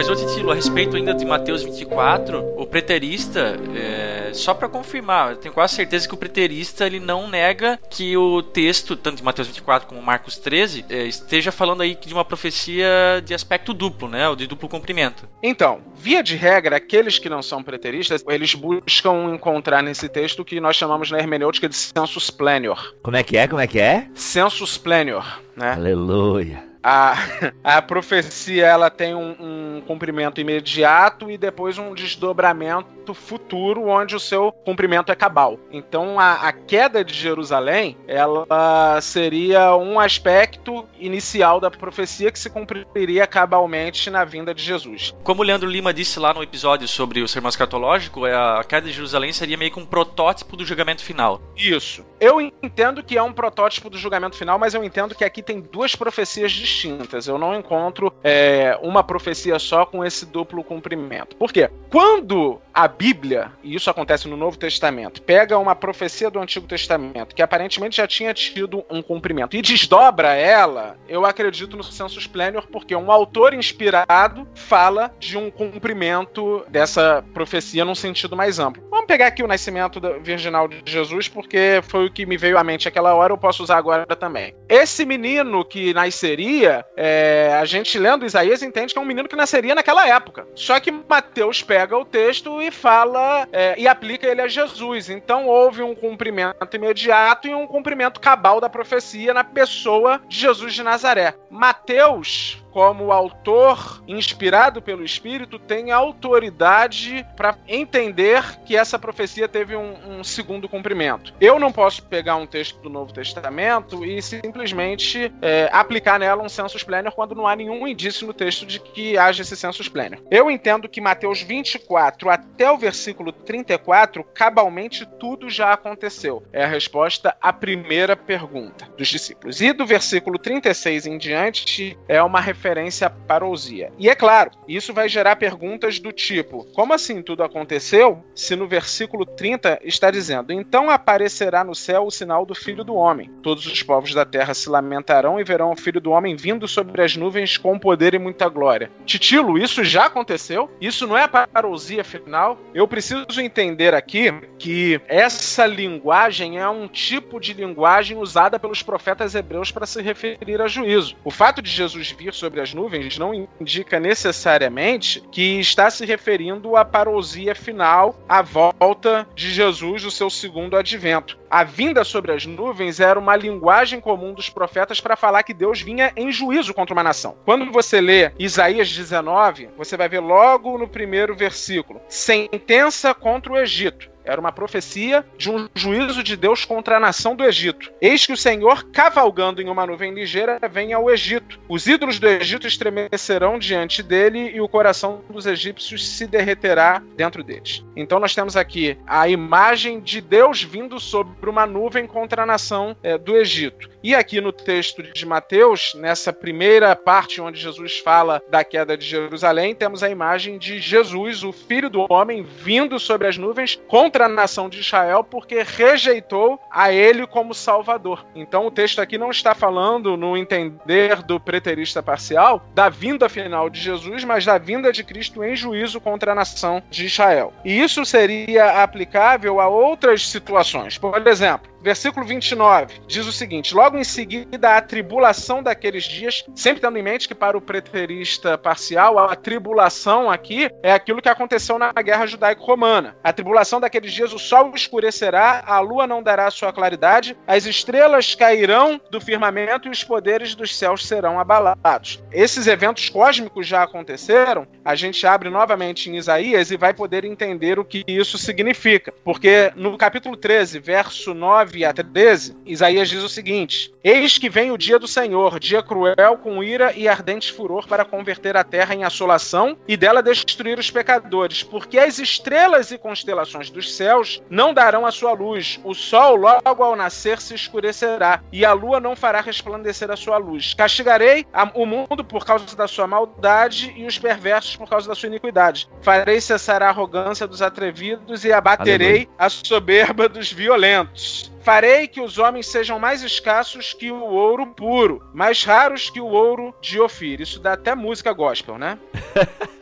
Mas, ô Titilo, a respeito ainda de Mateus 24, o preterista, é, só para confirmar, eu tenho quase certeza que o preterista ele não nega que o texto, tanto de Mateus 24 como Marcos 13, é, esteja falando aí de uma profecia de aspecto duplo, né? Ou de duplo cumprimento. Então, via de regra, aqueles que não são preteristas, eles buscam encontrar nesse texto o que nós chamamos na hermenêutica de sensus plenior. Como é que é? Como é que é? Sensus plenior, né? Aleluia a, a profecia ela tem um, um, cumprimento imediato e depois um desdobramento futuro onde o seu cumprimento é cabal. Então a, a queda de Jerusalém ela seria um aspecto inicial da profecia que se cumpriria cabalmente na vinda de Jesus. Como o Leandro Lima disse lá no episódio sobre o sermão escatológico, é, a queda de Jerusalém seria meio que um protótipo do julgamento final. Isso. Eu entendo que é um protótipo do julgamento final, mas eu entendo que aqui tem duas profecias distintas distintas. Eu não encontro é, uma profecia só com esse duplo cumprimento. Por quê? Quando a Bíblia, e isso acontece no Novo Testamento, pega uma profecia do Antigo Testamento, que aparentemente já tinha tido um cumprimento, e desdobra ela, eu acredito no sensus plenior, porque um autor inspirado fala de um cumprimento dessa profecia num sentido mais amplo. Vamos pegar aqui o nascimento virginal de Jesus, porque foi o que me veio à mente aquela hora, eu posso usar agora também. Esse menino que nasceria, é, a gente lendo Isaías entende que é um menino que nasceria naquela época. Só que Mateus pega o texto e fala é, e aplica ele a Jesus. Então houve um cumprimento imediato e um cumprimento cabal da profecia na pessoa de Jesus de Nazaré. Mateus como autor inspirado pelo Espírito, tem autoridade para entender que essa profecia teve um, um, segundo cumprimento. Eu não posso pegar um texto do Novo Testamento e simplesmente é, aplicar nela um sensus plenior quando não há nenhum indício no texto de que haja esse sensus plenior. Eu entendo que Mateus 24 até o versículo 34, cabalmente tudo já aconteceu. É a resposta à primeira pergunta dos discípulos. E do versículo 36 em diante é uma referência referência à parousia. E é claro, isso vai gerar perguntas do tipo: como assim tudo aconteceu? Se no versículo 30 está dizendo: Então aparecerá no céu o sinal do Filho do Homem. Todos os povos da terra se lamentarão e verão o Filho do Homem vindo sobre as nuvens com poder e muita glória. Titilo, isso já aconteceu? Isso não é a parousia final? Eu preciso entender aqui que essa linguagem é um tipo de linguagem usada pelos profetas hebreus para se referir a juízo. O fato de Jesus vir sobre sobre as nuvens não indica necessariamente que está se referindo à parousia final, à volta de Jesus, o seu segundo advento. A vinda sobre as nuvens era uma linguagem comum dos profetas para falar que Deus vinha em juízo contra uma nação. Quando você lê Isaías 19, você vai ver logo no primeiro versículo: sentença contra o Egito. Era uma profecia de um juízo de Deus contra a nação do Egito. Eis que o Senhor, cavalgando em uma nuvem ligeira, vem ao Egito. Os ídolos do Egito estremecerão diante dele e o coração dos egípcios se derreterá dentro deles. Então nós temos aqui a imagem de Deus vindo sobre uma nuvem contra a nação é, do Egito. E aqui no texto de Mateus, nessa primeira parte onde Jesus fala da queda de Jerusalém, temos a imagem de Jesus, o Filho do Homem, vindo sobre as nuvens contra a nação de Israel porque rejeitou a ele como Salvador. Então o texto aqui não está falando, no entender do preterista parcial, da vinda final de Jesus, mas da vinda de Cristo em juízo contra a nação de Israel. E isso seria aplicável a outras situações. Por exemplo, versículo 29 diz o seguinte: Logo em seguida, a tribulação daqueles dias, sempre tendo em mente que para o preterista parcial, a tribulação aqui é aquilo que aconteceu na guerra judaico-romana. A tribulação daqueles dias, o sol escurecerá, a lua não dará sua claridade, as estrelas cairão do firmamento e os poderes dos céus serão abalados. Esses eventos cósmicos já aconteceram, a gente abre novamente em Isaías e vai poder entender o que isso significa. Porque no capítulo 13, verso 9, 9 a 13, Isaías diz o seguinte: Eis que vem o dia do Senhor, dia cruel, com ira e ardente furor, para converter a terra em assolação e dela destruir os pecadores, porque as estrelas e constelações dos céus não darão a sua luz, o sol logo ao nascer se escurecerá, e a lua não fará resplandecer a sua luz. Castigarei o mundo por causa da sua maldade e os perversos por causa da sua iniquidade. Farei cessar a arrogância dos atrevidos e abaterei Aleluia. a soberba dos violentos. Farei que os homens sejam mais escassos que o ouro puro, mais raros que o ouro de Ofir. Isso dá até música gospel, né?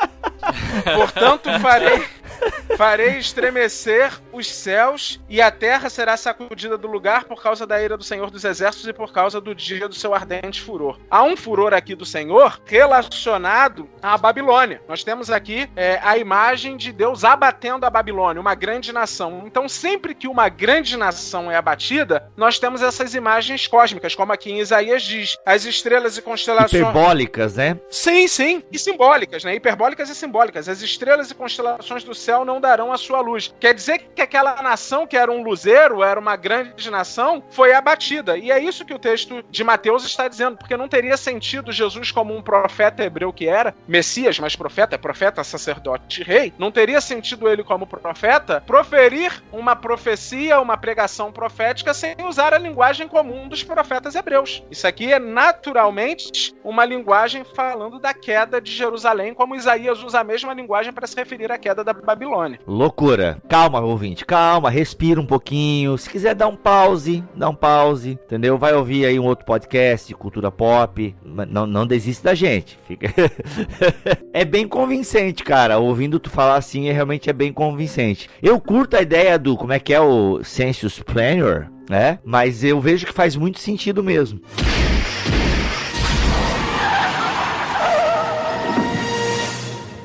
Portanto, farei Farei estremecer os céus e a terra será sacudida do lugar por causa da ira do Senhor dos Exércitos e por causa do dia do seu ardente furor. Há um furor aqui do Senhor relacionado à Babilônia. Nós temos aqui é, a imagem de Deus abatendo a Babilônia, uma grande nação. Então, sempre que uma grande nação é abatida, nós temos essas imagens cósmicas, como aqui em Isaías diz: as estrelas e constelações. Hiperbólicas, né? Sim, sim. E simbólicas, né? Hiperbólicas e simbólicas. As estrelas e constelações do céu não darão a sua luz. Quer dizer que aquela nação que era um luzeiro, era uma grande nação, foi abatida. E é isso que o texto de Mateus está dizendo, porque não teria sentido Jesus como um profeta hebreu que era, Messias, mas profeta, profeta, sacerdote, rei, não teria sentido ele como profeta proferir uma profecia, uma pregação profética sem usar a linguagem comum dos profetas hebreus. Isso aqui é naturalmente uma linguagem falando da queda de Jerusalém, como Isaías usa a mesma linguagem para se referir à queda da Babilônia. Babilônia. Loucura. Calma, ouvinte, calma, respira um pouquinho. Se quiser dar um pause, dá um pause, entendeu? Vai ouvir aí um outro podcast de cultura pop. Não, não desiste da gente. Fica... é bem convincente, cara. Ouvindo tu falar assim, é, realmente é bem convincente. Eu curto a ideia do, como é que é o Census Planner, né? Mas eu vejo que faz muito sentido mesmo.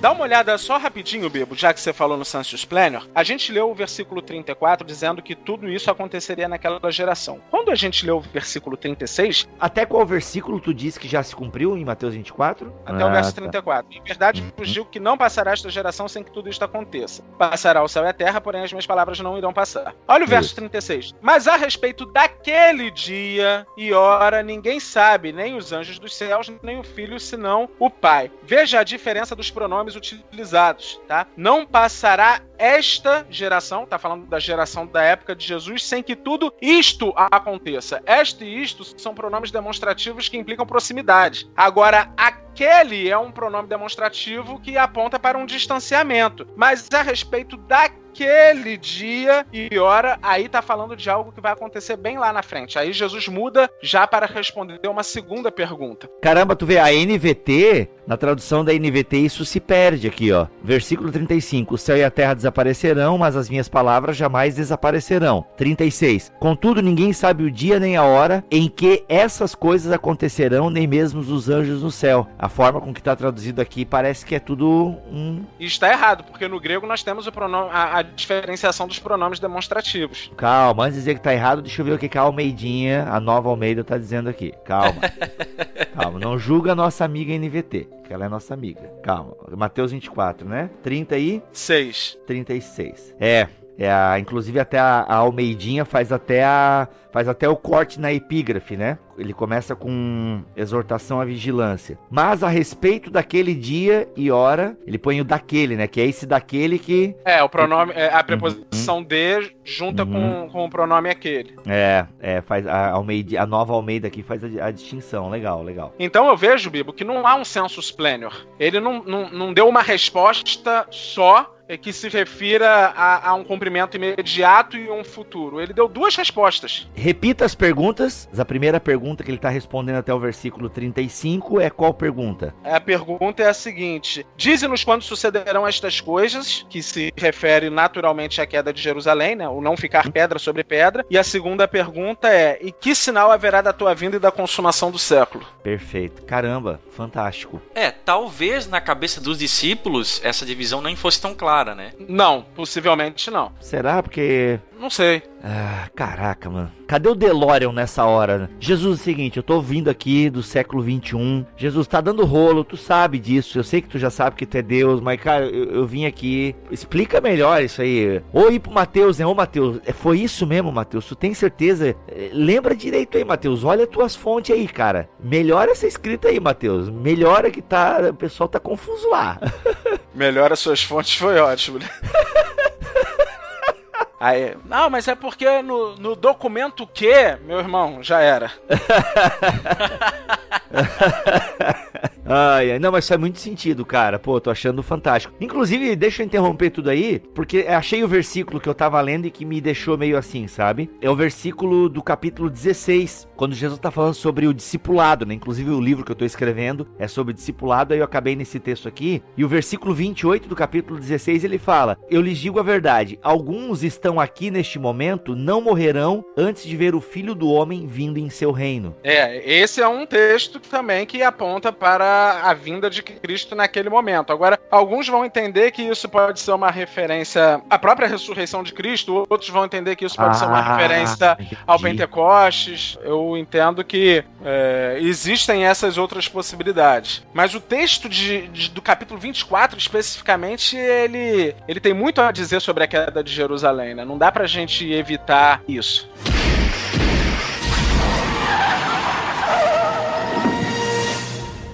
Dá uma olhada só rapidinho, Bibo, já que você falou no Census Planner. A gente leu o versículo 34 dizendo que tudo isso aconteceria naquela geração. Quando a gente leu o versículo 36. Até qual versículo tu disse que já se cumpriu em Mateus 24? Até ah, o verso 34. Tá. Em verdade, uhum. fugiu que não passará esta geração sem que tudo isto aconteça. Passará o céu e a terra, porém as minhas palavras não irão passar. Olha o verso isso. 36. Mas a respeito daquele dia e hora, ninguém sabe, nem os anjos dos céus, nem o filho, senão o Pai. Veja a diferença dos pronomes utilizados, tá? Não passará esta geração, tá falando da geração da época de Jesus, sem que tudo isto aconteça. Este e isto são pronomes demonstrativos que implicam proximidade. Agora, aquele é um pronome demonstrativo que aponta para um distanciamento. Mas a respeito daquele naquele dia e hora, aí tá falando de algo que vai acontecer bem lá na frente. Aí Jesus muda já para responder uma segunda pergunta. Caramba, tu vê, a NVT, na tradução da NVT, isso se perde aqui, ó. Versículo 35: O céu e a terra desaparecerão, mas as minhas palavras jamais desaparecerão. 36: Contudo, ninguém sabe o dia nem a hora em que essas coisas acontecerão, nem mesmo os anjos no céu. A forma com que está traduzido aqui parece que é tudo um. E está errado, porque no grego nós temos pronome, a, a diferenciação dos pronomes demonstrativos. Calma, antes de dizer que está errado, deixa eu ver o que, que a Almeidinha, a nova Almeida, está dizendo aqui. Calma. Calma, não julga a nossa amiga NVT, que ela é nossa amiga. Calma. Mateus 24, né? 30 e 6. 36. É, é a, inclusive até a, a Almeidinha faz até a faz até o corte na epígrafe, né? Ele começa com exortação à vigilância. Mas a respeito daquele dia e hora, ele põe o daquele, né? Que é esse daquele que. É, o pronome, é, a preposição uhum. de junta uhum. com, com o pronome aquele. É, é, faz a, Almeida, a nova Almeida aqui faz a, a, distinção. Legal, legal. Então eu vejo, Bibo, que não há um census plenior. Ele não, não, não deu uma resposta só que se refira a, a, um cumprimento imediato e um futuro. Ele deu duas respostas. Repita as perguntas. A primeira pergunta que ele está respondendo até o versículo 35 é qual pergunta? A pergunta é a seguinte: Dize-nos quando sucederão estas coisas, que se refere naturalmente à queda de Jerusalém, né? O não ficar pedra sobre pedra. E a segunda pergunta é: E que sinal haverá da tua vinda e da consumação do século? Perfeito. Caramba, fantástico. É, talvez na cabeça dos discípulos essa divisão nem fosse tão clara clara, né? Não, possivelmente não. Será? Porque. Não sei. Ah, caraca, mano. Cadê o DeLorean nessa hora? Jesus, é o seguinte, eu tô vindo aqui do século 21. Jesus, tá dando rolo, tu sabe disso. Eu sei que tu já sabe que tu é Deus, mas, cara, eu, eu vim aqui. Explica melhor isso aí. Ou ir pro Mateus, né? Ô, Mateus, é, foi isso mesmo, Mateus? Tu tem certeza? É, lembra direito aí, Mateus. Olha tuas fontes aí, cara. Melhora essa escrita aí, Mateus. Melhora que tá. O pessoal tá confuso lá. Melhora suas fontes foi ótimo, né? Aí, não, mas é porque no, no documento que, meu irmão, já era. Ai, ai, não, mas faz muito sentido, cara. Pô, tô achando fantástico. Inclusive, deixa eu interromper tudo aí, porque achei o versículo que eu tava lendo e que me deixou meio assim, sabe? É o versículo do capítulo 16, quando Jesus tá falando sobre o discipulado, né? Inclusive, o livro que eu tô escrevendo é sobre discipulado, aí eu acabei nesse texto aqui. E o versículo 28 do capítulo 16 ele fala: Eu lhes digo a verdade, alguns estão aqui neste momento, não morrerão antes de ver o filho do homem vindo em seu reino. É, esse é um texto também que aponta para a vinda de Cristo naquele momento. Agora, alguns vão entender que isso pode ser uma referência à própria ressurreição de Cristo, outros vão entender que isso pode ah, ser uma ah, referência entendi. ao Pentecostes. Eu entendo que é, existem essas outras possibilidades. Mas o texto de, de, do capítulo 24, especificamente, ele, ele tem muito a dizer sobre a queda de Jerusalém. Né? Não dá pra gente evitar isso.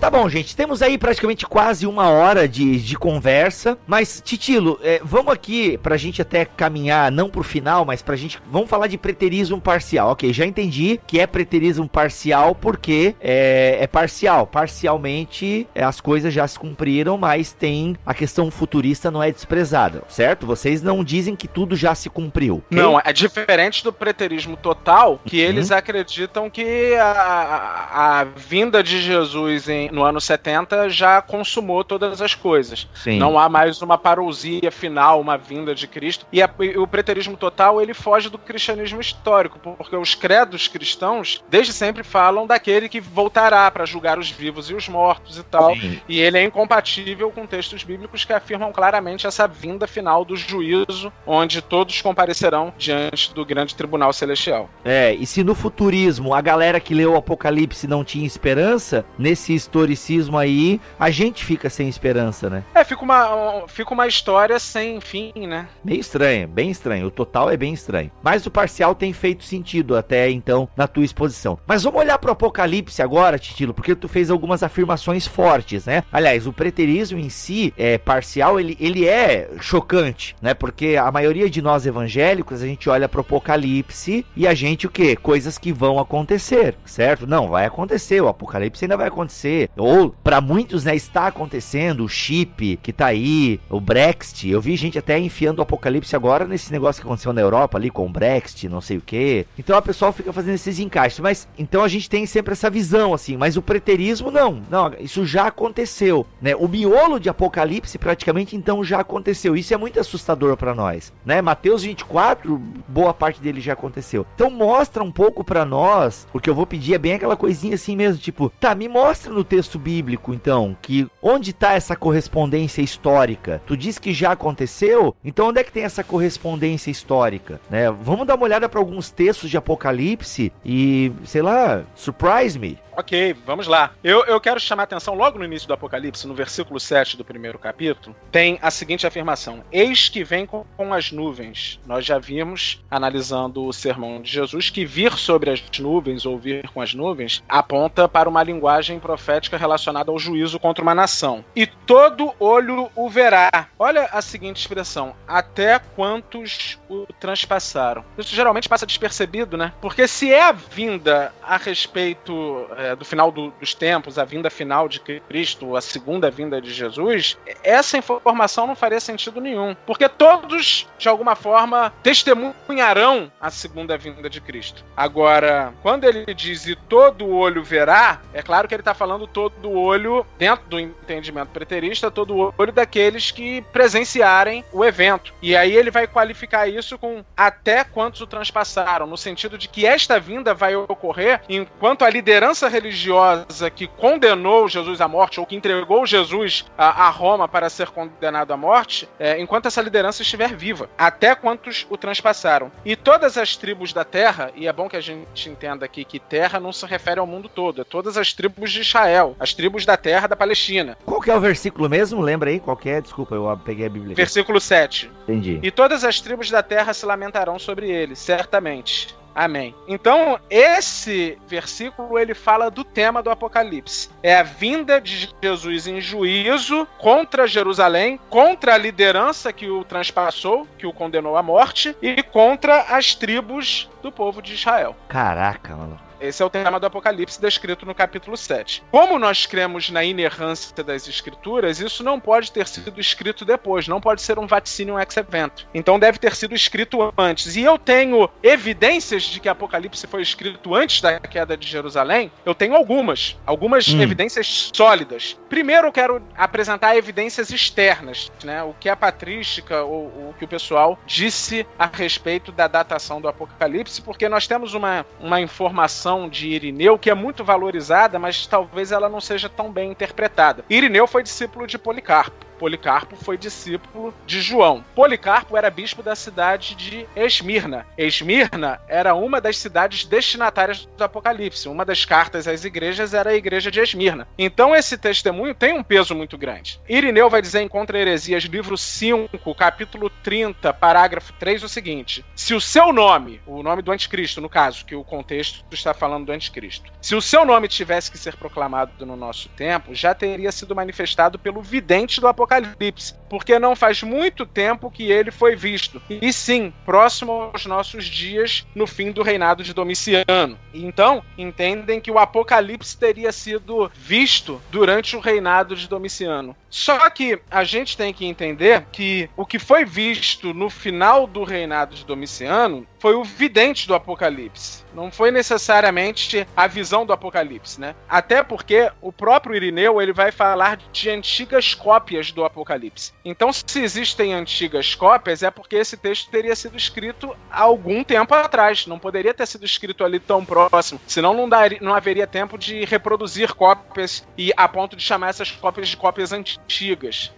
Tá bom, gente, temos aí praticamente quase uma hora de, de conversa, mas Titilo, é, vamos aqui pra gente até caminhar, não pro final, mas pra gente, vamos falar de preterismo parcial, ok, já entendi que é preterismo parcial porque é, é parcial, parcialmente é, as coisas já se cumpriram, mas tem a questão futurista não é desprezada, certo? Vocês não dizem que tudo já se cumpriu. Okay? Não, é diferente do preterismo total, que uhum. eles acreditam que a, a, a vinda de Jesus em no ano 70 já consumou todas as coisas. Sim. Não há mais uma parousia final, uma vinda de Cristo. E, a, e, o preterismo total ele foge do cristianismo histórico, porque os credos cristãos desde sempre falam daquele que voltará para julgar os vivos e os mortos e tal. Sim. E ele é incompatível com textos bíblicos que afirmam claramente essa vinda final do juízo, onde todos comparecerão diante do grande tribunal celestial. É, e se no futurismo a galera que leu o Apocalipse não tinha esperança, nesse histórico historicismo aí, a gente fica sem esperança, né? É, fica uma, fica uma história sem fim, né? Meio estranho, bem estranho. O total é bem estranho. Mas o parcial tem feito sentido até então na tua exposição. Mas vamos olhar pro Apocalipse agora, Titilo, porque tu fez algumas afirmações fortes, né? Aliás, o preterismo em si, é parcial, ele, ele é chocante, né? Porque a maioria de nós evangélicos, a gente olha pro Apocalipse e a gente o quê? Coisas que vão acontecer, certo? Não, vai acontecer, o Apocalipse ainda vai acontecer ou para muitos, né, está acontecendo, o chip que tá aí, o Brexit. Eu vi gente até enfiando o apocalipse agora nesse negócio que aconteceu na Europa ali com o Brexit, não sei o que. Então a pessoa fica fazendo esses encaixes. Mas então a gente tem sempre essa visão, assim, mas o preterismo não. Não, isso já aconteceu, né? O miolo de Apocalipse praticamente então já aconteceu. Isso é muito assustador para nós, né? Mateus 24, boa parte dele já aconteceu. Então mostra um pouco para nós, porque eu vou pedir é bem aquela coisinha assim mesmo, tipo, tá, me mostra no texto bíblico então que onde tá essa correspondência histórica? Tu diz que já aconteceu? Então onde é que tem essa correspondência histórica, né? Vamos dar uma olhada para alguns textos de Apocalipse e, sei lá, surprise me. Ok, vamos lá. Eu, eu quero chamar a atenção logo no início do Apocalipse, no versículo 7 do primeiro capítulo, tem a seguinte afirmação: Eis que vem com, com as nuvens. Nós já vimos, analisando o sermão de Jesus, que vir sobre as nuvens ou vir com as nuvens aponta para uma linguagem profética relacionada ao juízo contra uma nação. E todo olho o verá. Olha a seguinte expressão: até quantos o transpassaram. Isso geralmente passa despercebido, né? Porque se é a vinda a respeito. É, do final do, dos tempos, a vinda final de Cristo, a segunda vinda de Jesus, essa informação não faria sentido nenhum. Porque todos, de alguma forma, testemunharão a segunda vinda de Cristo. Agora, quando ele diz e todo olho verá, é claro que ele está falando olho, dentro do entendimento preterista, todo olho daqueles que presenciarem o evento. E aí ele vai qualificar isso com até quantos o transpassaram, no sentido de que esta vinda vai ocorrer enquanto a liderança religiosa que condenou Jesus à morte ou que entregou Jesus a, a Roma para ser condenado à morte, é, enquanto essa liderança estiver viva, até quantos o transpassaram. E todas as tribos da terra, e é bom que a gente entenda aqui que terra não se refere ao mundo todo, é todas as tribos de Israel, as tribos da terra da Palestina. Qual que é o versículo mesmo? Lembra aí qual que é? Desculpa, eu peguei a Bíblia. Versículo 7. Entendi. E todas as tribos da terra se lamentarão sobre ele, certamente. Amém. Então, esse versículo ele fala do tema do Apocalipse. É a vinda de Jesus em juízo contra Jerusalém, contra a liderança que o transpassou, que o condenou à morte, e contra as tribos do povo de Israel. Caraca, mano. Esse é o tema do Apocalipse descrito no capítulo 7. Como nós cremos na inerrância das escrituras, isso não pode ter sido escrito depois, não pode ser um vaticínio ex evento. Então deve ter sido escrito antes. E eu tenho evidências de que Apocalipse foi escrito antes da queda de Jerusalém. Eu tenho algumas, algumas hum. evidências sólidas. Primeiro eu quero apresentar evidências externas, né? O que a patrística ou o que o pessoal disse a respeito da datação do Apocalipse, porque nós temos uma, uma informação de Irineu que é muito valorizada, mas talvez ela não seja tão bem interpretada. Irineu foi discípulo de Policarpo. Policarpo foi discípulo de João. Policarpo era bispo da cidade de Esmirna. Esmirna era uma das cidades destinatárias do Apocalipse. Uma das cartas às igrejas era a igreja de Esmirna. Então esse testemunho tem um peso muito grande. Irineu vai dizer em Contra Heresias, livro 5, capítulo 30, parágrafo 3, o seguinte: Se o seu nome, o nome do anticristo, no caso, que o contexto está falando do anticristo, se o seu nome tivesse que ser proclamado no nosso tempo, já teria sido manifestado pelo vidente do Apocalipse Apocalipse, porque não faz muito tempo que ele foi visto. E sim, próximo aos nossos dias, no fim do reinado de Domiciano. Então, entendem que o Apocalipse teria sido visto durante o reinado de Domiciano. Só que a gente tem que entender que o que foi visto no final do reinado de Domiciano foi o vidente do Apocalipse. Não foi necessariamente a visão do Apocalipse, né? Até porque o próprio Irineu ele vai falar de antigas cópias do Apocalipse. Então, se existem antigas cópias, é porque esse texto teria sido escrito há algum tempo atrás. Não poderia ter sido escrito ali tão próximo. Senão não, daria, não haveria tempo de reproduzir cópias e a ponto de chamar essas cópias de cópias antigas.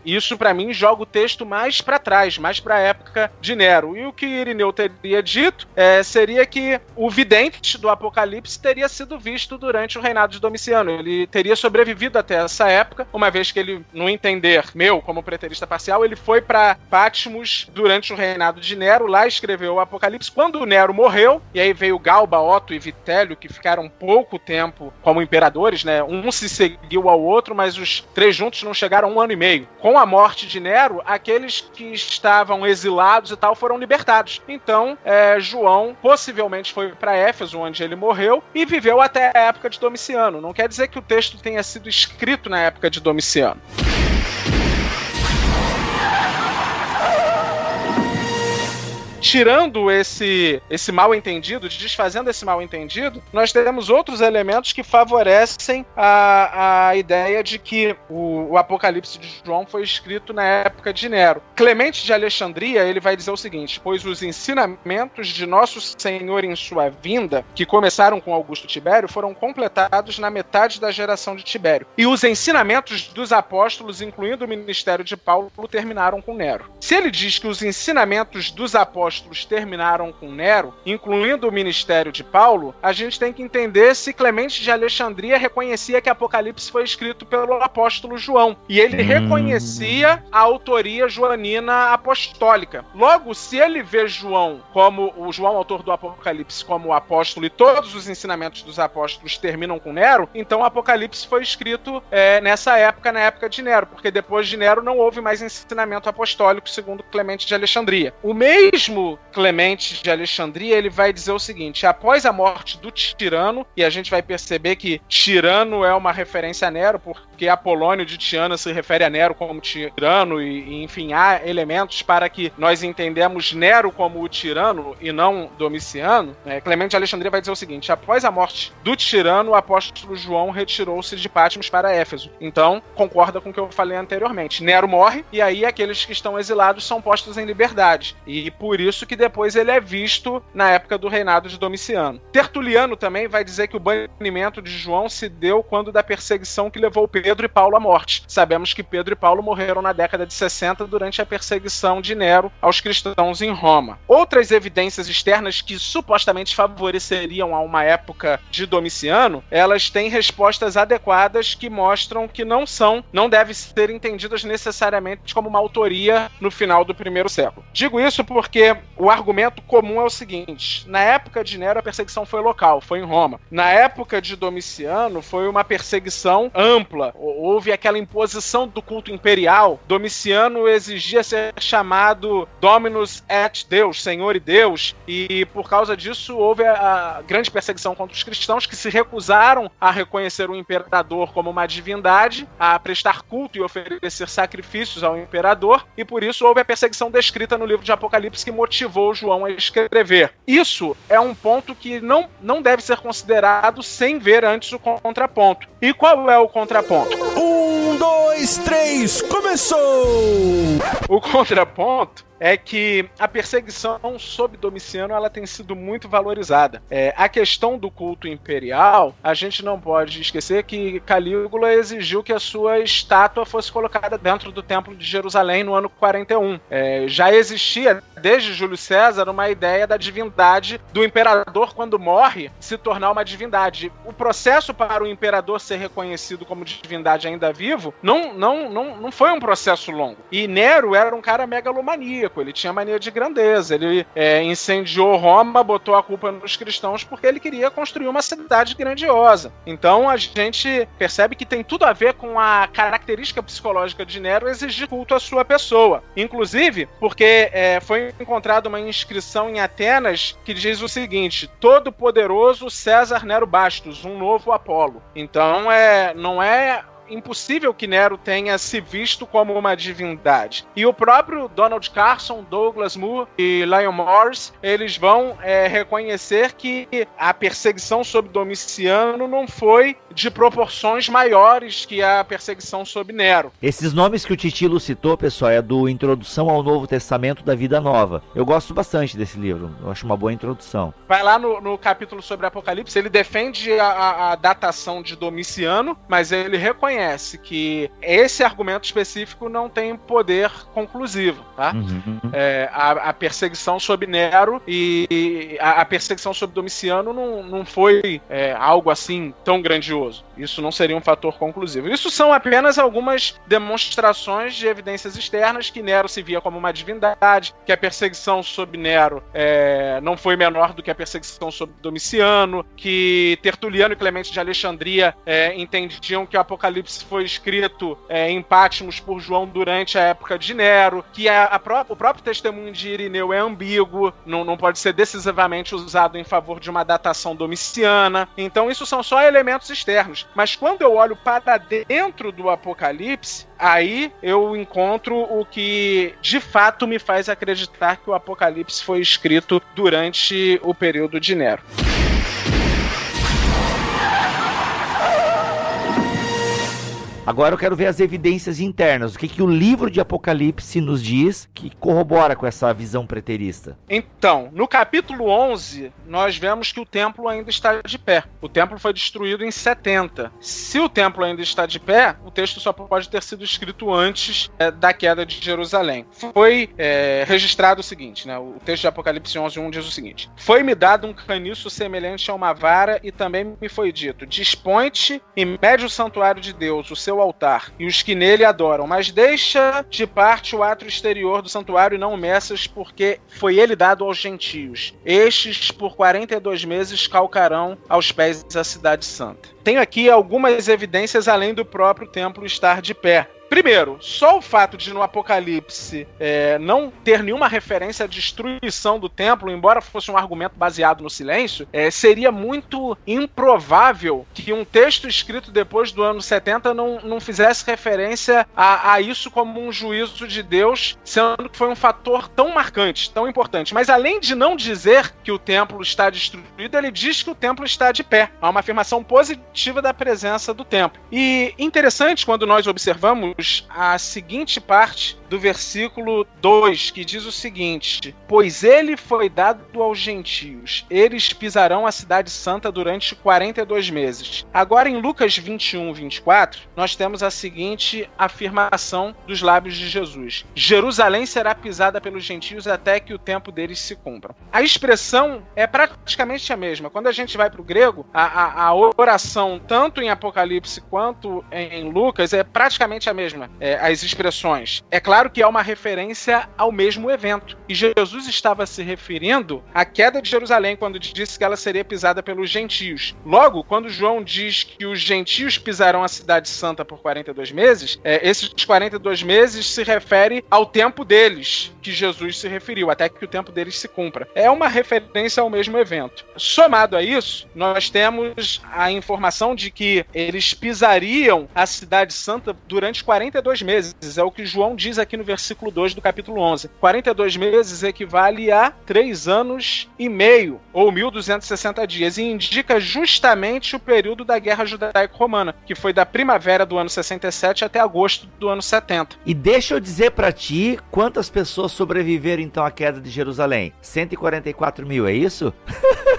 Isso, para mim, joga o texto mais para trás, mais para a época de Nero. E o que Irineu teria dito é, seria que o vidente do Apocalipse teria sido visto durante o reinado de Domiciano. Ele teria sobrevivido até essa época, uma vez que ele, no entender meu, como preterista parcial, ele foi para Patmos durante o reinado de Nero, lá escreveu o Apocalipse. Quando Nero morreu, e aí veio Galba, Otto e Vitélio, que ficaram pouco tempo como imperadores, né? Um se seguiu ao outro, mas os três juntos não chegaram um ano e meio. Com a morte de Nero, aqueles que estavam exilados e tal foram libertados. Então, é, João possivelmente foi para Éfeso, onde ele morreu, e viveu até a época de Domiciano. Não quer dizer que o texto tenha sido escrito na época de Domiciano. Tirando esse, esse mal entendido, desfazendo esse mal entendido, nós temos outros elementos que favorecem a, a ideia de que o, o Apocalipse de João foi escrito na época de Nero. Clemente de Alexandria, ele vai dizer o seguinte: pois os ensinamentos de nosso Senhor em sua vinda, que começaram com Augusto Tibério, foram completados na metade da geração de Tibério. E os ensinamentos dos apóstolos, incluindo o ministério de Paulo, terminaram com Nero. Se ele diz que os ensinamentos dos apóstolos apóstolos terminaram com Nero, incluindo o ministério de Paulo, a gente tem que entender se Clemente de Alexandria reconhecia que Apocalipse foi escrito pelo apóstolo João. E ele hum. reconhecia a autoria joanina apostólica. Logo, se ele vê João como o João, autor do Apocalipse, como o apóstolo e todos os ensinamentos dos apóstolos terminam com Nero, então o Apocalipse foi escrito é, nessa época, na época de Nero, porque depois de Nero não houve mais ensinamento apostólico, segundo Clemente de Alexandria. O mesmo Clemente de Alexandria, ele vai dizer o seguinte: após a morte do tirano, e a gente vai perceber que tirano é uma referência a Nero, porque Apolônio de Tiana se refere a Nero como tirano, e, e enfim, há elementos para que nós entendemos Nero como o tirano e não Domiciano. Né? Clemente de Alexandria vai dizer o seguinte: após a morte do tirano, o apóstolo João retirou-se de Patmos para Éfeso. Então, concorda com o que eu falei anteriormente. Nero morre, e aí aqueles que estão exilados são postos em liberdade. E por isso isso que depois ele é visto na época do reinado de Domiciano. Tertuliano também vai dizer que o banimento de João se deu quando da perseguição que levou Pedro e Paulo à morte. Sabemos que Pedro e Paulo morreram na década de 60 durante a perseguição de Nero aos cristãos em Roma. Outras evidências externas que supostamente favoreceriam a uma época de Domiciano, elas têm respostas adequadas que mostram que não são, não devem ser entendidas necessariamente como uma autoria no final do primeiro século. Digo isso porque o argumento comum é o seguinte: na época de Nero a perseguição foi local, foi em Roma. Na época de Domiciano foi uma perseguição ampla. Houve aquela imposição do culto imperial. Domiciano exigia ser chamado Dominus et Deus, Senhor e Deus, e por causa disso houve a grande perseguição contra os cristãos que se recusaram a reconhecer o imperador como uma divindade, a prestar culto e oferecer sacrifícios ao imperador, e por isso houve a perseguição descrita no livro de Apocalipse que motivou João a escrever. Isso é um ponto que não, não deve ser considerado sem ver antes o contraponto. E qual é o contraponto? Um, dois, três, começou! O contraponto é que a perseguição sob Domiciano ela tem sido muito valorizada. É, a questão do culto imperial, a gente não pode esquecer que Calígula exigiu que a sua estátua fosse colocada dentro do Templo de Jerusalém no ano 41. É, já existia desde Júlio César uma ideia da divindade do imperador quando morre se tornar uma divindade. O processo para o imperador ser reconhecido como divindade ainda vivo não, não, não, não foi um processo longo. E Nero era um cara megalomaníaco ele tinha mania de grandeza, ele é, incendiou Roma, botou a culpa nos cristãos porque ele queria construir uma cidade grandiosa. Então a gente percebe que tem tudo a ver com a característica psicológica de Nero exigir culto à sua pessoa. Inclusive, porque é, foi encontrada uma inscrição em Atenas que diz o seguinte: Todo poderoso César Nero Bastos, um novo Apolo. Então é, não é impossível que Nero tenha se visto como uma divindade. E o próprio Donald Carson, Douglas Moore e Lion Morris, eles vão é, reconhecer que a perseguição sobre Domiciano não foi de proporções maiores que a perseguição sobre Nero. Esses nomes que o Titilo citou, pessoal, é do Introdução ao Novo Testamento da Vida Nova. Eu gosto bastante desse livro, eu acho uma boa introdução. Vai lá no, no capítulo sobre Apocalipse, ele defende a, a datação de Domiciano, mas ele reconhece reconhece que esse argumento específico não tem poder conclusivo, tá? Uhum. É, a, a, perseguição sobre Nero e a, a, perseguição sobre Domiciano não, não foi é, algo assim tão grandioso. Isso não seria um fator conclusivo. Isso são apenas algumas demonstrações de evidências externas que Nero se via como uma divindade, que a perseguição sobre Nero é, não foi menor do que a perseguição sobre Domiciano, que Tertuliano e Clemente de Alexandria é, entendiam que o Apocalipse Apocalipse foi escrito é, em Patmos por João durante a época de Nero, que a, a pró o próprio testemunho de Irineu é ambíguo, não, não pode ser decisivamente usado em favor de uma datação domiciana. Então, isso são só elementos externos. Mas quando eu olho para dentro do Apocalipse, aí eu encontro o que de fato me faz acreditar que o Apocalipse foi escrito durante o período de Nero. Agora eu quero ver as evidências internas. O que, que o livro de Apocalipse nos diz que corrobora com essa visão preterista? Então, no capítulo 11, nós vemos que o templo ainda está de pé. O templo foi destruído em 70. Se o templo ainda está de pé, o texto só pode ter sido escrito antes é, da queda de Jerusalém. Foi é, registrado o seguinte, né? O texto de Apocalipse 11, 1 diz o seguinte: Foi-me dado um caniço semelhante a uma vara e também me foi dito: Dispõe-te e mede o santuário de Deus, o seu seu altar, e os que nele adoram. Mas deixa de parte o ato exterior do santuário e não o meças, porque foi ele dado aos gentios. Estes, por 42 meses, calcarão aos pés da cidade santa. Tenho aqui algumas evidências além do próprio templo estar de pé. Primeiro, só o fato de no Apocalipse é, não ter nenhuma referência à destruição do templo, embora fosse um argumento baseado no silêncio, é, seria muito improvável que um texto escrito depois do ano 70 não, não fizesse referência a, a isso como um juízo de Deus, sendo que foi um fator tão marcante, tão importante. Mas além de não dizer que o templo está destruído, ele diz que o templo está de pé. Há uma afirmação positiva da presença do templo. E interessante quando nós observamos a seguinte parte do versículo 2, que diz o seguinte: Pois ele foi dado aos gentios, eles pisarão a cidade santa durante 42 meses. Agora, em Lucas 21, 24, nós temos a seguinte afirmação dos lábios de Jesus: Jerusalém será pisada pelos gentios até que o tempo deles se cumpra. A expressão é praticamente a mesma. Quando a gente vai para o grego, a, a, a oração, tanto em Apocalipse quanto em Lucas, é praticamente a mesma mesma, é, as expressões. É claro que é uma referência ao mesmo evento. E Jesus estava se referindo à queda de Jerusalém quando disse que ela seria pisada pelos gentios. Logo, quando João diz que os gentios pisarão a cidade santa por 42 meses, é, esses 42 meses se refere ao tempo deles, que Jesus se referiu, até que o tempo deles se cumpra. É uma referência ao mesmo evento. Somado a isso, nós temos a informação de que eles pisariam a cidade santa durante 42 meses. É o que João diz aqui no versículo 2 do capítulo 11. 42 meses equivale a 3 anos e meio, ou 1260 dias, e indica justamente o período da Guerra Judaico-Romana, que foi da primavera do ano 67 até agosto do ano 70. E deixa eu dizer para ti quantas pessoas sobreviveram então à queda de Jerusalém. 144 mil, é isso?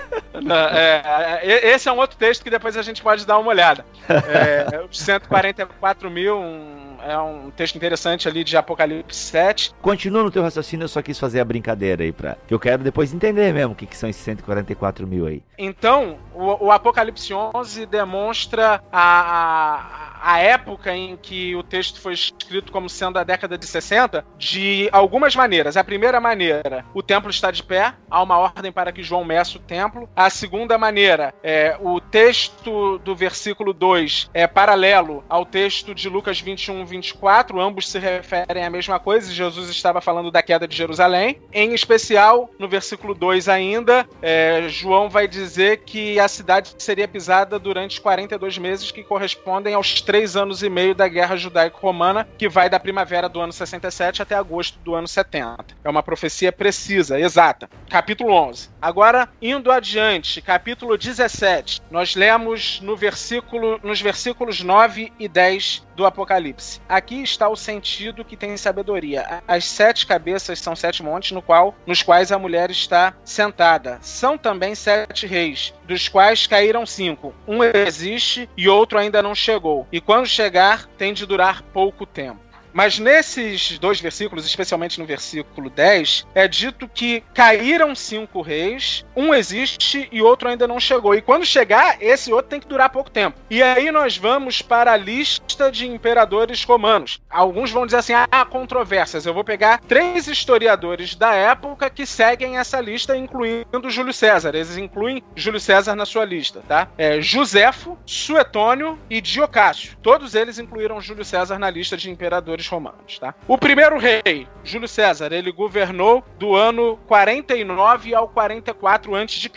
É, é, esse é um outro texto que depois a gente pode dar uma olhada. É, 144 mil, um é um texto interessante ali de Apocalipse 7. Continua no teu raciocínio, eu só quis fazer a brincadeira aí, pra, que eu quero depois entender mesmo o que, que são esses 144 mil aí. Então, o, o Apocalipse 11 demonstra a, a a época em que o texto foi escrito como sendo a década de 60 de algumas maneiras. A primeira maneira, o templo está de pé, há uma ordem para que João meça o templo. A segunda maneira, é o texto do versículo 2 é paralelo ao texto de Lucas 21, 24, ambos se referem à mesma coisa, Jesus estava falando da queda de Jerusalém. Em especial, no versículo 2 ainda, é, João vai dizer que a cidade seria pisada durante 42 meses, que correspondem aos três anos e meio da Guerra Judaico-Romana, que vai da primavera do ano 67 até agosto do ano 70. É uma profecia precisa, exata. Capítulo 11. Agora, indo adiante, capítulo 17, nós lemos no versículo, nos versículos 9 e 10 do Apocalipse. Aqui está o sentido que tem sabedoria. As sete cabeças são sete montes no qual, nos quais a mulher está sentada. São também sete reis, dos quais caíram cinco. Um existe e outro ainda não chegou. E quando chegar, tem de durar pouco tempo. Mas nesses dois versículos, especialmente no versículo 10, é dito que caíram cinco reis, um existe e outro ainda não chegou. E quando chegar, esse outro tem que durar pouco tempo. E aí nós vamos para a lista de imperadores romanos. Alguns vão dizer assim: ah, controvérsias. Eu vou pegar três historiadores da época que seguem essa lista, incluindo Júlio César. Eles incluem Júlio César na sua lista, tá? É Josefo, Suetônio e Diocácio. Todos eles incluíram Júlio César na lista de imperadores romanos, tá? O primeiro rei, Júlio César, ele governou do ano 49 ao 44 a.C.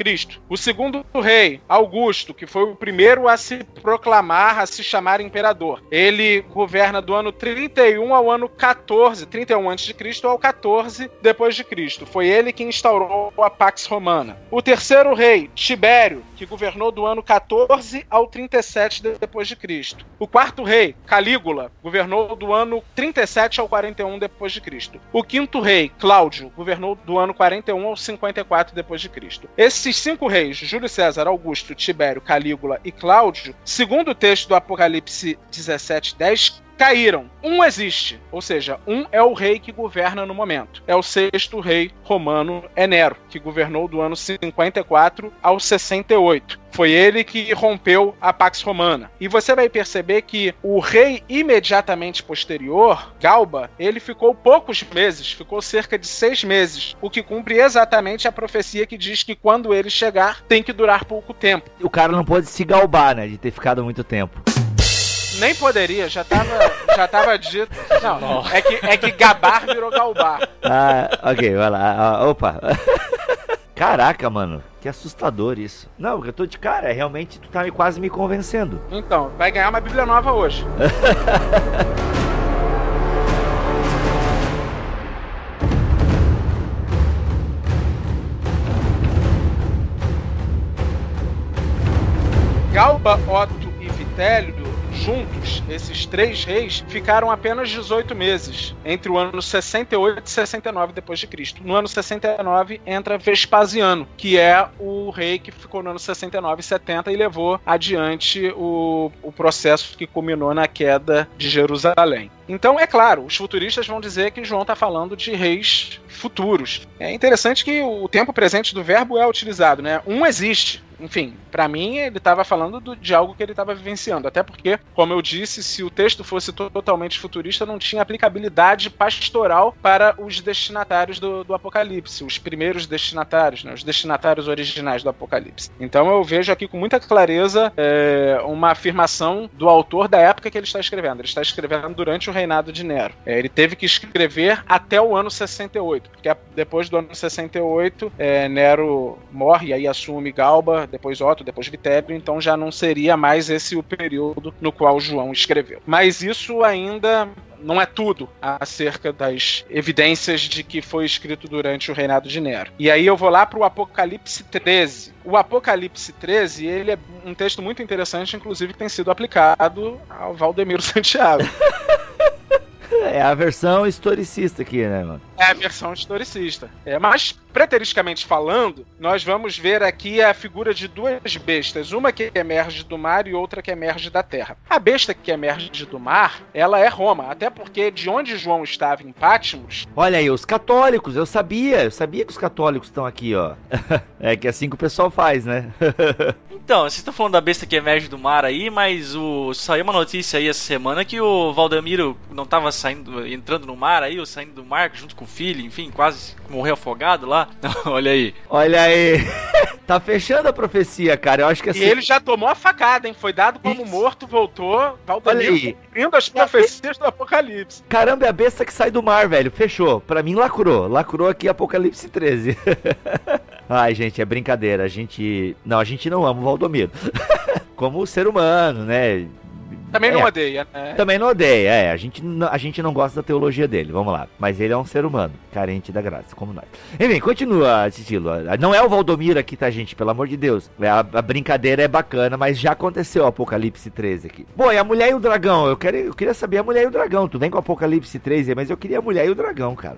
O segundo rei, Augusto, que foi o primeiro a se proclamar, a se chamar imperador, ele governa do ano 31 ao ano 14, 31 a.C. ao 14 depois de Cristo. Foi ele que instaurou a Pax Romana. O terceiro rei, Tibério, que governou do ano 14 ao 37 depois de Cristo. O quarto rei, Calígula, governou do ano 37 ao 41 depois de Cristo. O quinto rei, Cláudio, governou do ano 41 ao 54 depois de Cristo. Esses cinco reis, Júlio César, Augusto, Tibério, Calígula e Cláudio, segundo o texto do Apocalipse 17:10, caíram. Um existe, ou seja, um é o rei que governa no momento. É o sexto rei romano, é Nero, que governou do ano 54 ao 68. Foi ele que rompeu a Pax Romana. E você vai perceber que o rei imediatamente posterior, Galba, ele ficou poucos meses, ficou cerca de seis meses, o que cumpre exatamente a profecia que diz que quando ele chegar tem que durar pouco tempo. O cara não pode se galbar, né, de ter ficado muito tempo. Nem poderia, já tava, já tava dito. Não, é que, é que gabar virou galbar. Ah, ok, vai lá. Ah, opa. Caraca, mano. Que assustador isso. Não, eu tô de cara, é realmente tu tá quase me convencendo. Então, vai ganhar uma Bíblia nova hoje. Galba, Otto e Vitélio juntos, esses três reis ficaram apenas 18 meses, entre o ano 68 e 69 depois de Cristo. No ano 69 entra Vespasiano, que é o rei que ficou no ano 69 e 70 e levou adiante o, o processo que culminou na queda de Jerusalém. Então, é claro, os futuristas vão dizer que João está falando de reis futuros. É interessante que o tempo presente do verbo é utilizado, né? Um existe, enfim, para mim ele estava falando do, de algo que ele estava vivenciando. Até porque, como eu disse, se o texto fosse totalmente futurista, não tinha aplicabilidade pastoral para os destinatários do, do Apocalipse, os primeiros destinatários, né, os destinatários originais do Apocalipse. Então eu vejo aqui com muita clareza é, uma afirmação do autor da época que ele está escrevendo. Ele está escrevendo durante o reinado de Nero. É, ele teve que escrever até o ano 68, porque depois do ano 68, é, Nero morre e aí assume Galba depois Otto, depois Vitélio, então já não seria mais esse o período no qual João escreveu. Mas isso ainda não é tudo acerca das evidências de que foi escrito durante o reinado de Nero. E aí eu vou lá para o Apocalipse 13. O Apocalipse 13, ele é um texto muito interessante, inclusive tem sido aplicado ao Valdemiro Santiago. É a versão historicista aqui, né, mano? É a versão historicista. É, mas, preteristicamente falando, nós vamos ver aqui a figura de duas bestas. Uma que emerge do mar e outra que emerge da terra. A besta que emerge do mar, ela é Roma. Até porque de onde João estava, em Patmos... Olha aí, os católicos, eu sabia. Eu sabia que os católicos estão aqui, ó. é que é assim que o pessoal faz, né? então, vocês estão falando da besta que emerge do mar aí, mas o... saiu uma notícia aí essa semana que o Valdemiro não estava saindo, entrando no mar aí, ou saindo do mar junto com o filho, enfim, quase morreu afogado lá. Olha aí. Olha aí. tá fechando a profecia, cara. Eu acho que assim... E ele já tomou a facada, hein? Foi dado como Isso. morto, voltou. Valdemiro cumprindo as profecias do Apocalipse. Caramba, é a besta que sai do mar, velho. Fechou. Pra mim, lacrou. Lacrou aqui Apocalipse 13. Ai, gente, é brincadeira. A gente. Não, a gente não ama o Valdomiro. Como ser humano, né? Também não é, odeia, né? Também não odeia, é. A gente, a gente não gosta da teologia dele, vamos lá. Mas ele é um ser humano, carente da graça, como nós. Enfim, continua, Titilo. Não é o Valdomiro aqui, tá, gente? Pelo amor de Deus. É, a, a, brincadeira é bacana, mas já aconteceu o Apocalipse 13 aqui. Bom, e a Mulher e o Dragão? Eu, quero, eu queria saber a Mulher e o Dragão. Tu vem com o Apocalipse 13, mas eu queria a Mulher e o Dragão, cara.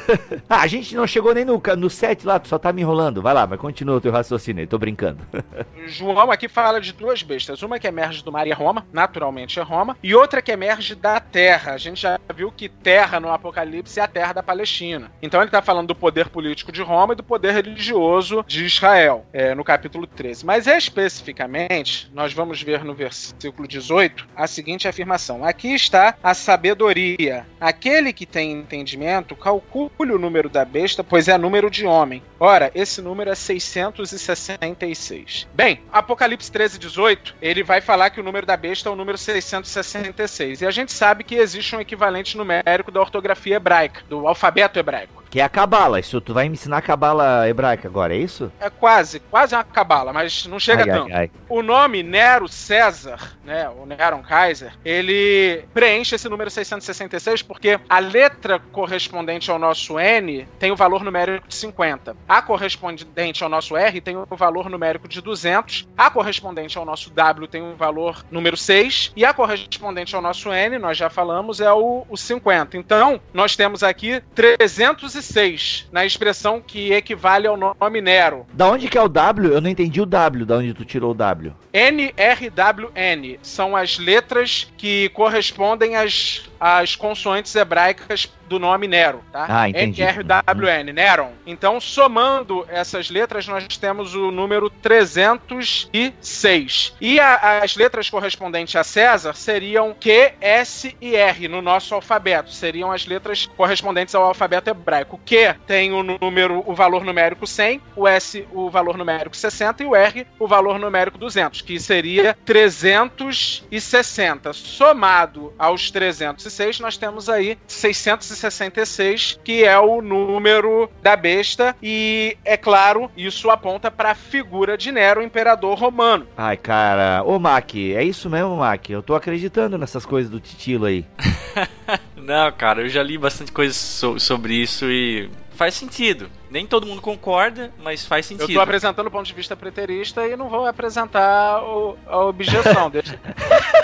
ah, a gente não chegou nem no, no 7 lá, tu só tá me enrolando. Vai lá, mas continua o teu raciocínio aí, tô brincando. João aqui fala de duas bestas. Uma que emerge do mar e é Roma, natural realmente é Roma, e outra que emerge da terra. A gente já viu que terra no Apocalipse é a terra da Palestina. Então ele está falando do poder político de Roma e do poder religioso de Israel, é, no capítulo 13. Mas especificamente, nós vamos ver no versículo 18 a seguinte afirmação: Aqui está a sabedoria. Aquele que tem entendimento, calcule o número da besta, pois é número de homem. Ora, esse número é 666. Bem, Apocalipse 13, 18, ele vai falar que o número da besta é o número 666. E a gente sabe que existe um equivalente numérico da ortografia hebraica, do alfabeto hebraico. Que é a cabala. Isso tu vai me ensinar a cabala hebraica agora, é isso? É quase, quase uma cabala, mas não chega ai, tanto. Ai, ai. O nome Nero César, né, o Neron Kaiser, ele preenche esse número 666 porque a letra correspondente ao nosso N tem o valor numérico de 50. A correspondente ao nosso R tem o valor numérico de 200. A correspondente ao nosso W tem o valor número 6 e a correspondente ao nosso N, nós já falamos, é o, o 50. Então, nós temos aqui 300 6 na expressão que equivale ao nome Nero. Da onde que é o W? Eu não entendi o W, da onde tu tirou o W. NRWN são as letras que correspondem às, às consoantes hebraicas do nome Nero, tá? Ah, entendi. N-R-W-N, Neron. Então, somando essas letras, nós temos o número 306. E a, as letras correspondentes a César seriam Q, S e R no nosso alfabeto. Seriam as letras correspondentes ao alfabeto hebraico. Q tem o número, o valor numérico 100, o S o valor numérico 60 e o R o valor numérico 200, que seria 360. Somado aos 306, nós temos aí 660 1966, que é o número da besta, e é claro, isso aponta para a figura de Nero, imperador romano. Ai, cara, ô Mac, é isso mesmo, Mac? Eu tô acreditando nessas coisas do Titilo aí. Não, cara, eu já li bastante coisa so sobre isso e faz sentido. Nem todo mundo concorda, mas faz sentido. Eu tô apresentando o ponto de vista preterista e não vou apresentar o, a objeção. deixa,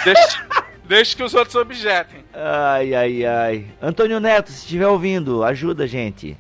deixa, deixa que os outros objetem. Ai, ai, ai. Antônio Neto, se estiver ouvindo, ajuda a gente.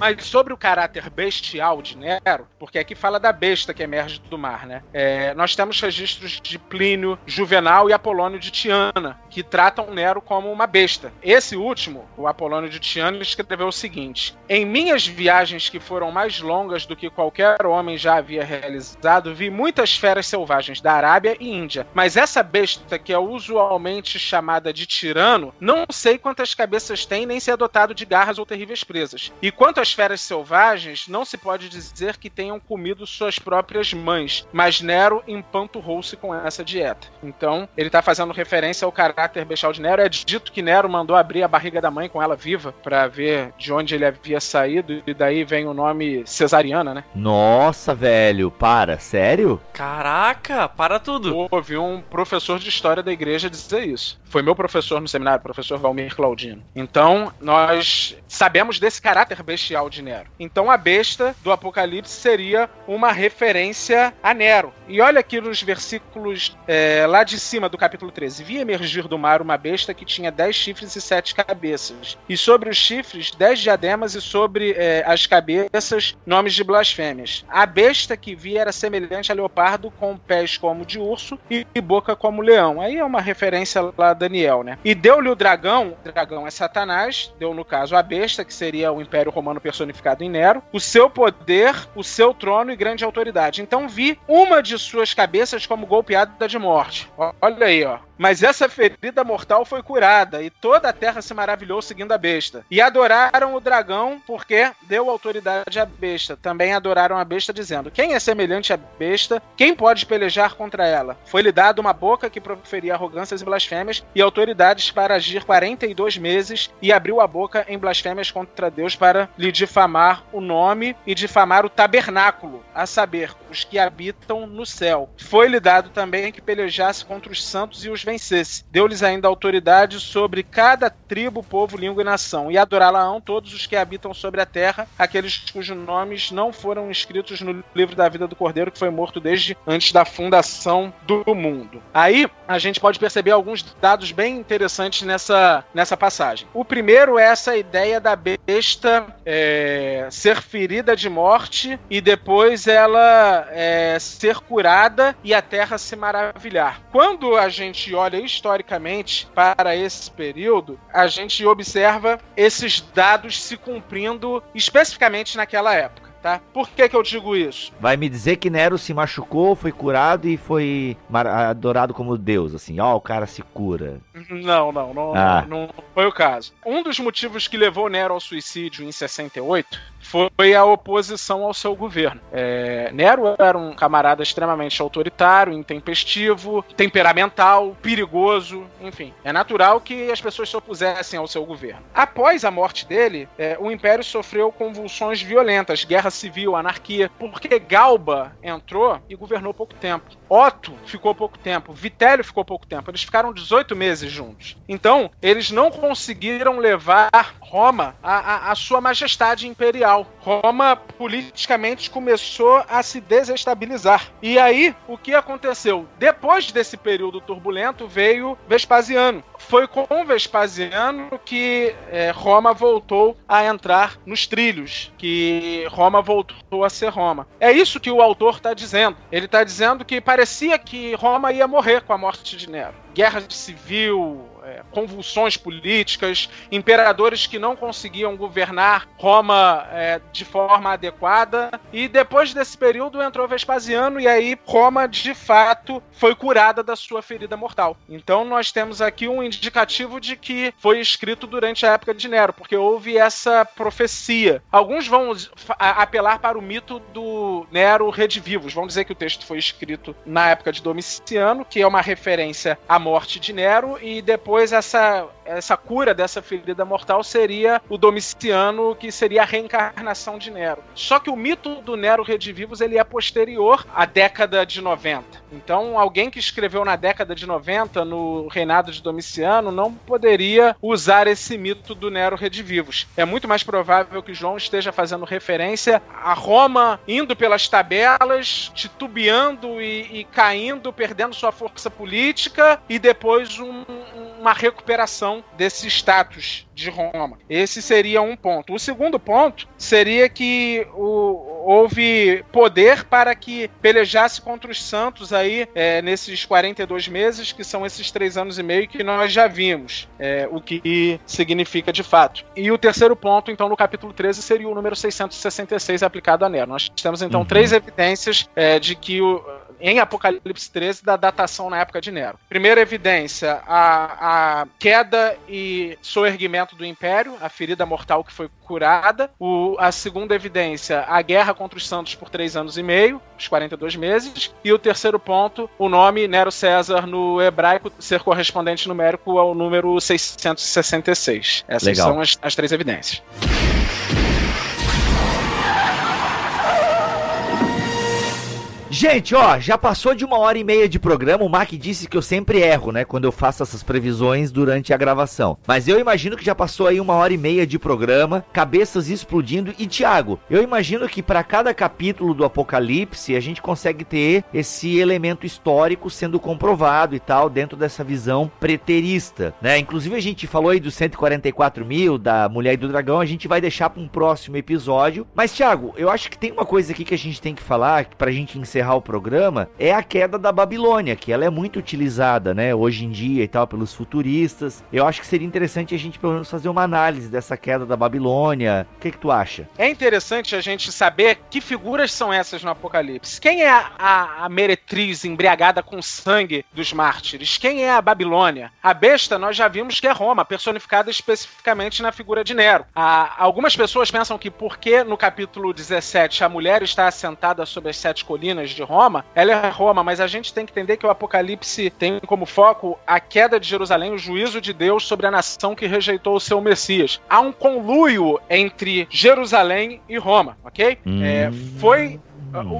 Mas sobre o caráter bestial de Nero, porque aqui fala da besta que emerge do mar, né? É, nós temos registros de Plínio, Juvenal e Apolônio de Tiana, que tratam Nero como uma besta. Esse último, o Apolônio de Tiana, escreveu o seguinte: Em minhas viagens que foram mais longas do que qualquer homem já havia realizado, vi muitas feras selvagens da Arábia e Índia. Mas essa besta, que é usualmente chamada de tirano, não sei quantas cabeças tem, nem se é dotado de garras ou terríveis presas. E quanto às feras selvagens, não se pode dizer que tenham comido suas próprias mães, mas Nero empanturrou-se com essa dieta. Então, ele está fazendo referência ao caráter bestial de Nero. É dito que Nero mandou abrir a barriga da mãe com ela viva para ver de onde ele havia saído, e daí vem o nome cesariana, né? Nossa, velho, para, sério? Caraca, para tudo. Houve um professor de história da igreja dizer isso. Foi meu professor no seminário, professor Valmir Claudino. Então, nós sabemos desse caráter bestial de Nero. Então a besta do Apocalipse seria uma referência a Nero. E olha aqui nos versículos é, lá de cima do capítulo 13: Vi emergir do mar uma besta que tinha dez chifres e sete cabeças. E sobre os chifres, dez diademas, e sobre é, as cabeças, nomes de blasfêmias. A besta que vi era semelhante a leopardo, com pés como de urso e boca como leão. Aí é uma referência lá a Daniel, né? E deu-lhe o dragão, o dragão é Satanás, deu no caso a besta, que seria o Império Romano personificado em Nero, o seu poder, o seu trono e grande autoridade. Então vi uma de suas cabeças como golpeada de morte. Olha aí, ó. Mas essa ferida mortal foi curada, e toda a terra se maravilhou seguindo a besta. E adoraram o dragão, porque deu autoridade à besta. Também adoraram a besta, dizendo: Quem é semelhante à besta? Quem pode pelejar contra ela? Foi-lhe dado uma boca que proferia arrogâncias e blasfêmias, e autoridades para agir 42 meses, e abriu a boca em blasfêmias contra Deus para lhe difamar o nome e difamar o tabernáculo, a saber, os que habitam no céu. Foi-lhe dado também que pelejasse contra os santos e os vencesse. Deu-lhes ainda autoridade sobre cada tribo, povo, língua e nação, e adorá-la-ão todos os que habitam sobre a terra, aqueles cujos nomes não foram escritos no livro da vida do Cordeiro, que foi morto desde antes da fundação do mundo. Aí a gente pode perceber alguns dados bem interessantes nessa, nessa passagem. O primeiro é essa ideia da besta. É, é, ser ferida de morte e depois ela é, ser curada e a terra se maravilhar. Quando a gente olha historicamente para esse período, a gente observa esses dados se cumprindo especificamente naquela época tá? Por que que eu digo isso? Vai me dizer que Nero se machucou, foi curado e foi adorado como Deus, assim, ó, o cara se cura. Não, não, não, ah. não, não foi o caso. Um dos motivos que levou Nero ao suicídio em 68 foi a oposição ao seu governo. É, Nero era um camarada extremamente autoritário, intempestivo, temperamental, perigoso, enfim. É natural que as pessoas se opusessem ao seu governo. Após a morte dele, é, o império sofreu convulsões violentas, guerra civil, anarquia, porque Galba entrou e governou pouco tempo. Otto ficou pouco tempo, Vitélio ficou pouco tempo. Eles ficaram 18 meses juntos. Então, eles não conseguiram levar Roma à, à, à sua majestade imperial Roma politicamente começou a se desestabilizar. E aí, o que aconteceu? Depois desse período turbulento, veio Vespasiano. Foi com Vespasiano que é, Roma voltou a entrar nos trilhos, que Roma voltou a ser Roma. É isso que o autor está dizendo. Ele está dizendo que parecia que Roma ia morrer com a morte de Nero. Guerra civil, convulsões políticas, imperadores que não conseguiam governar Roma é, de forma adequada. E depois desse período entrou Vespasiano, e aí Roma de fato foi curada da sua ferida mortal. Então nós temos aqui um indicativo de que foi escrito durante a época de Nero, porque houve essa profecia. Alguns vão apelar para o mito do Nero redivivos, vão dizer que o texto foi escrito na época de Domiciano, que é uma referência à morte de Nero, e depois depois essa, essa cura dessa ferida mortal seria o Domiciano, que seria a reencarnação de Nero. Só que o mito do Nero redivivos ele é posterior à década de 90. Então, alguém que escreveu na década de 90, no reinado de Domiciano, não poderia usar esse mito do Nero redivivos. É muito mais provável que João esteja fazendo referência a Roma indo pelas tabelas, titubeando e, e caindo, perdendo sua força política, e depois um, uma recuperação desse status de Roma. Esse seria um ponto. O segundo ponto seria que o, houve poder para que pelejasse contra os santos aí é, nesses 42 meses, que são esses três anos e meio que nós já vimos, é, o que significa de fato. E o terceiro ponto, então, no capítulo 13, seria o número 666 aplicado a Nero. Nós temos, então, uhum. três evidências é, de que o em Apocalipse 13 da datação na época de Nero. Primeira evidência, a, a queda e soerguimento do império, a ferida mortal que foi curada. O, a segunda evidência, a guerra contra os santos por três anos e meio, os 42 meses. E o terceiro ponto, o nome Nero César no hebraico ser correspondente numérico ao número 666. Essas Legal. são as, as três evidências. Gente, ó, já passou de uma hora e meia de programa. O Mac disse que eu sempre erro, né? Quando eu faço essas previsões durante a gravação. Mas eu imagino que já passou aí uma hora e meia de programa, cabeças explodindo. E, Thiago, eu imagino que para cada capítulo do Apocalipse a gente consegue ter esse elemento histórico sendo comprovado e tal, dentro dessa visão preterista, né? Inclusive a gente falou aí dos 144 mil, da Mulher e do Dragão, a gente vai deixar para um próximo episódio. Mas, Thiago, eu acho que tem uma coisa aqui que a gente tem que falar, pra gente encerrar encerrar o programa, é a queda da Babilônia, que ela é muito utilizada, né, hoje em dia e tal, pelos futuristas. Eu acho que seria interessante a gente, pelo menos, fazer uma análise dessa queda da Babilônia. O que, que tu acha? É interessante a gente saber que figuras são essas no Apocalipse. Quem é a, a, a meretriz embriagada com sangue dos mártires? Quem é a Babilônia? A besta, nós já vimos que é Roma, personificada especificamente na figura de Nero. A, algumas pessoas pensam que porque no capítulo 17 a mulher está assentada sobre as sete colinas de Roma, ela é Roma, mas a gente tem que entender que o Apocalipse tem como foco a queda de Jerusalém, o juízo de Deus sobre a nação que rejeitou o seu Messias. Há um conluio entre Jerusalém e Roma, ok? Hum. É, foi.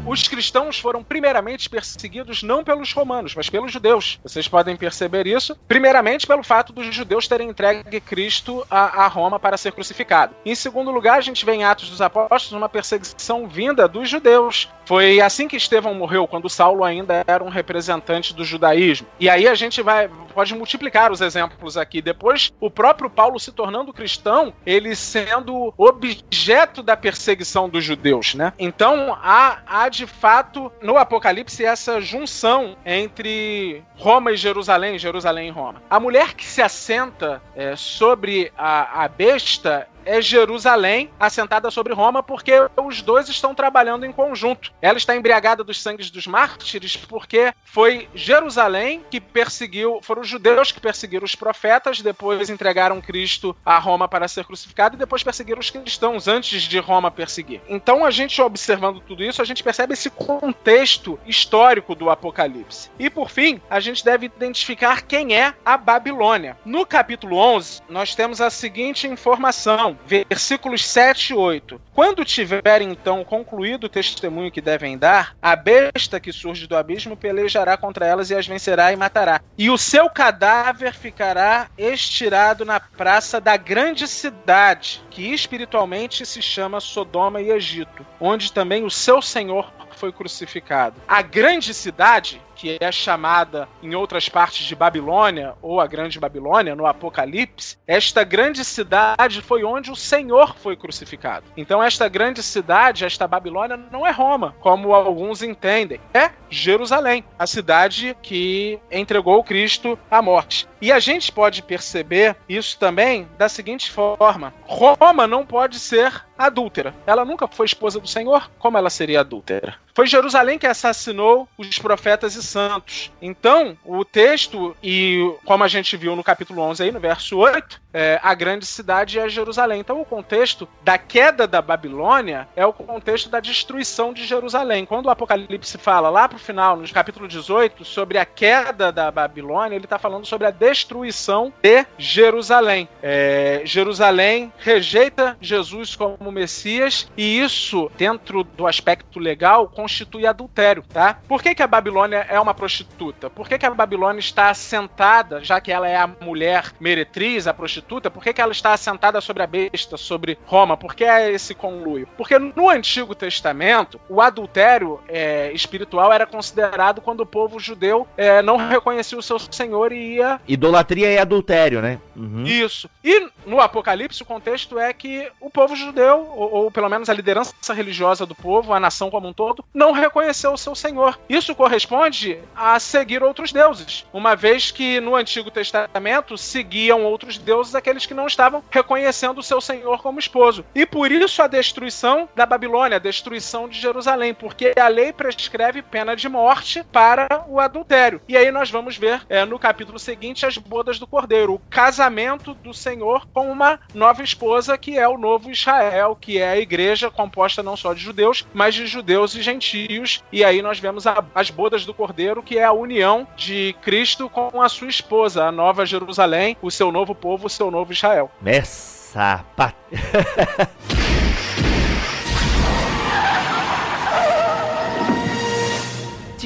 Os cristãos foram primeiramente perseguidos não pelos romanos, mas pelos judeus. Vocês podem perceber isso, primeiramente pelo fato dos judeus terem entregue Cristo a, a Roma para ser crucificado. Em segundo lugar, a gente vê em Atos dos Apóstolos uma perseguição vinda dos judeus Foi assim que Estevão morreu, quando Saulo ainda era um representante do judaísmo. E aí a gente vai pode multiplicar os exemplos aqui. Depois, o próprio Paulo se tornando cristão, ele sendo objeto da perseguição dos judeus, né? Então, há, há de fato no Apocalipse essa junção entre Roma e Jerusalém, Jerusalém e Roma. A mulher que se assenta é, sobre a, a besta é Jerusalém assentada sobre Roma, porque os dois estão trabalhando em conjunto. Ela está embriagada dos sangues dos mártires, porque foi Jerusalém que perseguiu, foram os judeus que perseguiram os profetas, depois entregaram Cristo a Roma para ser crucificado e depois perseguiram os cristãos antes de Roma perseguir. Então, a gente observando tudo isso, a gente percebe esse contexto histórico do Apocalipse. E por fim, a gente deve identificar quem é a Babilônia. No capítulo 11, nós temos a seguinte informação versículos 7 e 8. Quando tiverem então concluído o testemunho que devem dar, a besta que surge do abismo pelejará contra elas e as vencerá e matará. E o seu cadáver ficará estirado na praça da grande cidade, que espiritualmente se chama Sodoma e Egito, onde também o seu Senhor foi crucificado. A grande cidade que é chamada em outras partes de Babilônia, ou a Grande Babilônia, no Apocalipse, esta grande cidade foi onde o Senhor foi crucificado. Então, esta grande cidade, esta Babilônia, não é Roma, como alguns entendem. É Jerusalém, a cidade que entregou Cristo à morte. E a gente pode perceber isso também da seguinte forma: Roma não pode ser adúltera. Ela nunca foi esposa do Senhor, como ela seria adúltera? Foi Jerusalém que assassinou os profetas e santos. Então, o texto, e como a gente viu no capítulo 11 aí, no verso 8, é, a grande cidade é Jerusalém. Então, o contexto da queda da Babilônia é o contexto da destruição de Jerusalém. Quando o Apocalipse fala lá pro final, no capítulo 18, sobre a queda da Babilônia, ele está falando sobre a destruição de Jerusalém. É, Jerusalém rejeita Jesus como Messias e isso, dentro do aspecto legal, constitui adultério, tá? Por que, que a Babilônia é uma prostituta? Por que, que a Babilônia está assentada, já que ela é a mulher meretriz, a prostituta, por que, que ela está assentada sobre a besta, sobre Roma? Por que é esse conluio? Porque no Antigo Testamento, o adultério é, espiritual era considerado quando o povo judeu é, não reconhecia o seu senhor e ia. Idolatria é adultério, né? Uhum. Isso. E no Apocalipse, o contexto é que o povo judeu, ou, ou pelo menos a liderança religiosa do povo, a nação como um todo, não reconheceu o seu senhor. Isso corresponde a seguir outros deuses, uma vez que no Antigo Testamento seguiam outros deuses aqueles que não estavam reconhecendo o seu senhor como esposo. E por isso a destruição da Babilônia, a destruição de Jerusalém, porque a lei prescreve pena de morte para o adultério. E aí nós vamos ver é, no capítulo seguinte as bodas do cordeiro, o casamento do Senhor com uma nova esposa que é o novo Israel, que é a igreja composta não só de judeus, mas de judeus e gentios. E aí nós vemos a, as bodas do cordeiro, que é a união de Cristo com a sua esposa, a nova Jerusalém, o seu novo povo, o seu novo Israel. Essa pat...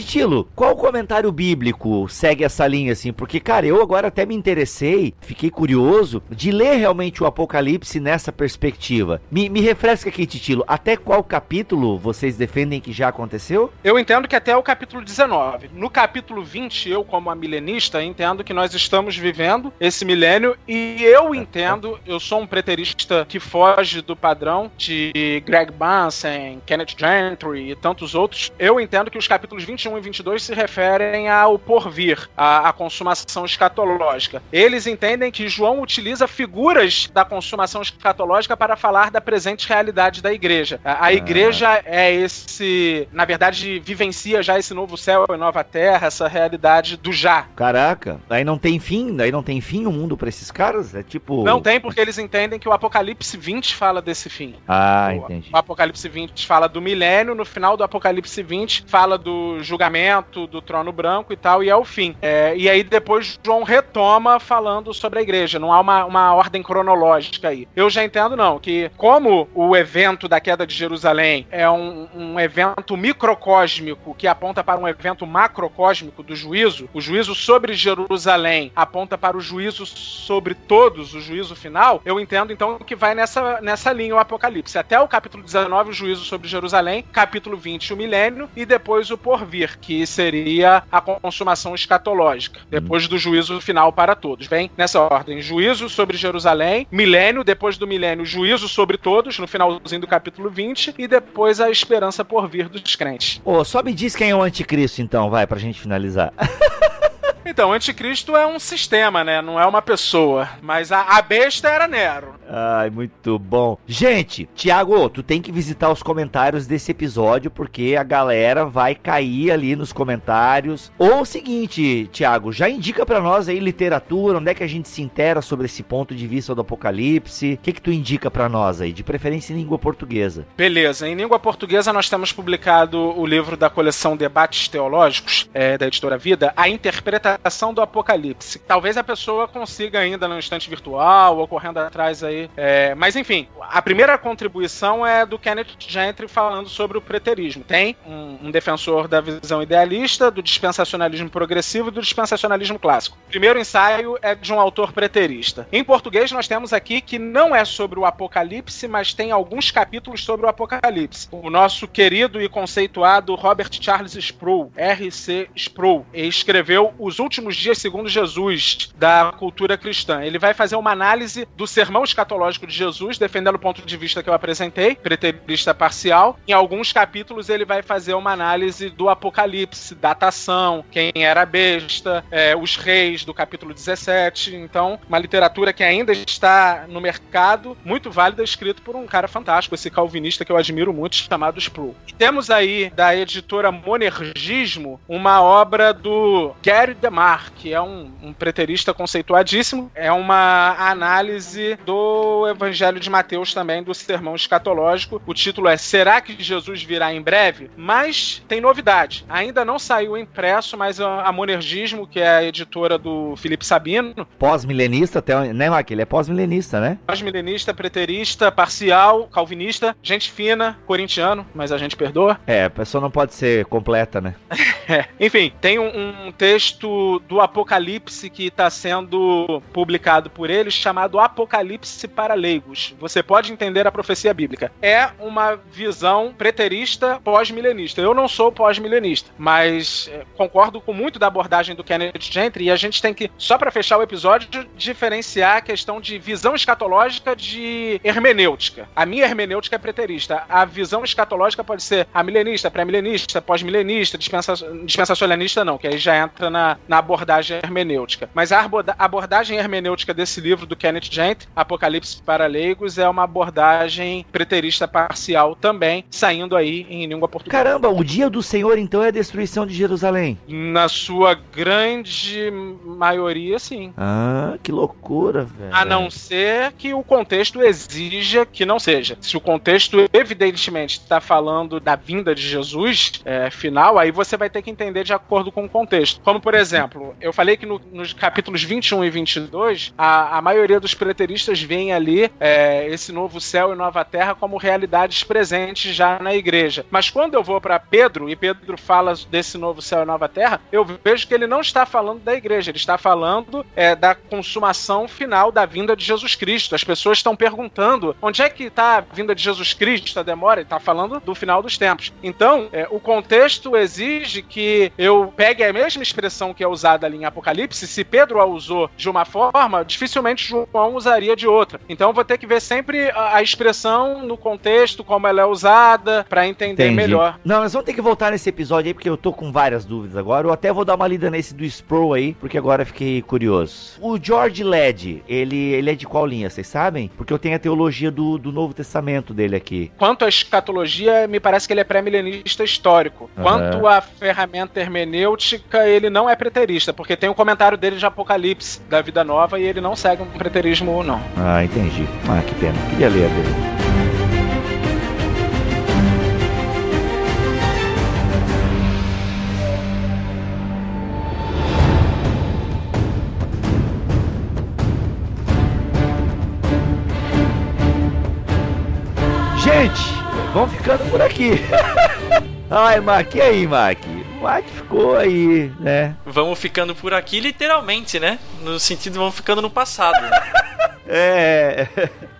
Titilo, qual comentário bíblico segue essa linha assim? Porque, cara, eu agora até me interessei, fiquei curioso de ler realmente o Apocalipse nessa perspectiva. Me, me refresca aqui, Titilo, até qual capítulo vocês defendem que já aconteceu? Eu entendo que até o capítulo 19. No capítulo 20, eu, como a milenista, entendo que nós estamos vivendo esse milênio e eu entendo, eu sou um preterista que foge do padrão de Greg Bunsen, Kenneth Gentry e tantos outros. Eu entendo que os capítulos 20 21 e 22 se referem ao porvir, à, à consumação escatológica. Eles entendem que João utiliza figuras da consumação escatológica para falar da presente realidade da igreja. A, a ah. igreja é esse, na verdade, vivencia já esse novo céu e nova terra, essa realidade do já. Caraca, aí não tem fim, aí não tem fim o mundo para esses caras? É tipo. Não tem, porque eles entendem que o Apocalipse 20 fala desse fim. Ah, o, entendi. O Apocalipse 20 fala do milênio, no final do Apocalipse 20 fala do julgamento julgamento do trono branco e tal, e é o fim. É, e aí depois João retoma falando sobre a igreja, não há uma, uma ordem cronológica aí. Eu já entendo, não, que como o evento da queda de Jerusalém é um, um evento microcósmico que aponta para um evento macrocósmico do juízo, o juízo sobre Jerusalém aponta para o juízo sobre todos, o juízo final, eu entendo então que vai nessa, nessa linha o Apocalipse. Até o capítulo 19, o juízo sobre Jerusalém, capítulo 20, o milênio, e depois o porvir, que seria a consumação escatológica, depois do juízo final para todos. Vem nessa ordem: juízo sobre Jerusalém, milênio, depois do milênio, juízo sobre todos, no finalzinho do capítulo 20, e depois a esperança por vir dos crentes. Ô, oh, só me diz quem é o anticristo, então, vai, pra gente finalizar. Então, o anticristo é um sistema, né? Não é uma pessoa. Mas a, a besta era Nero. Ai, muito bom. Gente, Tiago, tu tem que visitar os comentários desse episódio, porque a galera vai cair ali nos comentários. Ou o seguinte, Tiago, já indica para nós aí literatura, onde é que a gente se intera sobre esse ponto de vista do apocalipse. O que que tu indica para nós aí, de preferência em língua portuguesa? Beleza, em língua portuguesa nós temos publicado o livro da coleção Debates Teológicos, é, da editora Vida, A Interpretação do Apocalipse. Talvez a pessoa consiga ainda no instante virtual, ou correndo atrás aí é, mas enfim, a primeira contribuição é do Kenneth Gentry falando sobre o preterismo. Tem um, um defensor da visão idealista, do dispensacionalismo progressivo e do dispensacionalismo clássico. O primeiro ensaio é de um autor preterista. Em português, nós temos aqui que não é sobre o Apocalipse, mas tem alguns capítulos sobre o Apocalipse. O nosso querido e conceituado Robert Charles Sproul, R.C. Sproul, escreveu Os Últimos Dias Segundo Jesus, da cultura cristã. Ele vai fazer uma análise do sermão escatológico de Jesus, defendendo o ponto de vista que eu apresentei, preterista parcial. Em alguns capítulos ele vai fazer uma análise do Apocalipse, datação, quem era a besta, é, os reis do capítulo 17. Então, uma literatura que ainda está no mercado, muito válida, escrito por um cara fantástico, esse calvinista que eu admiro muito, chamado Sproul. Temos aí, da editora Monergismo, uma obra do Gary DeMar, que é um, um preterista conceituadíssimo. É uma análise do Evangelho de Mateus também, do sermão escatológico. O título é Será que Jesus virá em breve? Mas tem novidade. Ainda não saiu impresso, mas a Monergismo, que é a editora do Felipe Sabino. Pós-milenista, até, né, Mark? Ele é pós-milenista, né? Pós-milenista, preterista, parcial, calvinista, gente fina, corintiano, mas a gente perdoa. É, a pessoa não pode ser completa, né? é. Enfim, tem um, um texto do Apocalipse que está sendo publicado por ele chamado Apocalipse para leigos. Você pode entender a profecia bíblica. É uma visão preterista pós-milenista. Eu não sou pós-milenista, mas é, concordo com muito da abordagem do Kenneth Gentry e a gente tem que, só para fechar o episódio, diferenciar a questão de visão escatológica de hermenêutica. A minha hermenêutica é preterista. A visão escatológica pode ser a milenista, pré-milenista, pós-milenista, dispensa dispensacionalista não, que aí já entra na, na abordagem hermenêutica. Mas a abordagem hermenêutica desse livro do Kenneth Apocalipse Apocalipse para leigos é uma abordagem preterista parcial também, saindo aí em língua portuguesa. Caramba, o dia do Senhor então é a destruição de Jerusalém? Na sua grande maioria, sim. Ah, que loucura, velho. A não ser que o contexto exija que não seja. Se o contexto evidentemente está falando da vinda de Jesus é, final, aí você vai ter que entender de acordo com o contexto. Como, por exemplo, eu falei que no, nos capítulos 21 e 22, a, a maioria dos preteristas vê veem ali é, esse novo céu e nova terra como realidades presentes já na igreja. Mas quando eu vou para Pedro e Pedro fala desse novo céu e nova terra, eu vejo que ele não está falando da igreja, ele está falando é, da consumação final da vinda de Jesus Cristo. As pessoas estão perguntando onde é que está a vinda de Jesus Cristo, a demora, ele está falando do final dos tempos. Então, é, o contexto exige que eu pegue a mesma expressão que é usada ali em Apocalipse, se Pedro a usou de uma forma, dificilmente João usaria de outra. Então eu vou ter que ver sempre a, a expressão no contexto, como ela é usada, para entender Entendi. melhor. Não, nós vamos ter que voltar nesse episódio aí, porque eu tô com várias dúvidas agora. Eu até vou dar uma lida nesse do Sproul aí, porque agora fiquei curioso. O George Led, ele, ele é de qual linha, vocês sabem? Porque eu tenho a teologia do, do Novo Testamento dele aqui. Quanto à escatologia, me parece que ele é pré-milenista histórico. Uhum. Quanto à ferramenta hermenêutica, ele não é preterista, porque tem um comentário dele de Apocalipse da Vida Nova e ele não segue um preterismo, não. Ah, entendi. Ah, que pena. Queria ler a dele. Gente, vamos ficando por aqui. Ai, Maqui, e aí, Maqui. Mark ficou aí, né? Vamos ficando por aqui, literalmente, né? No sentido, vamos ficando no passado. É.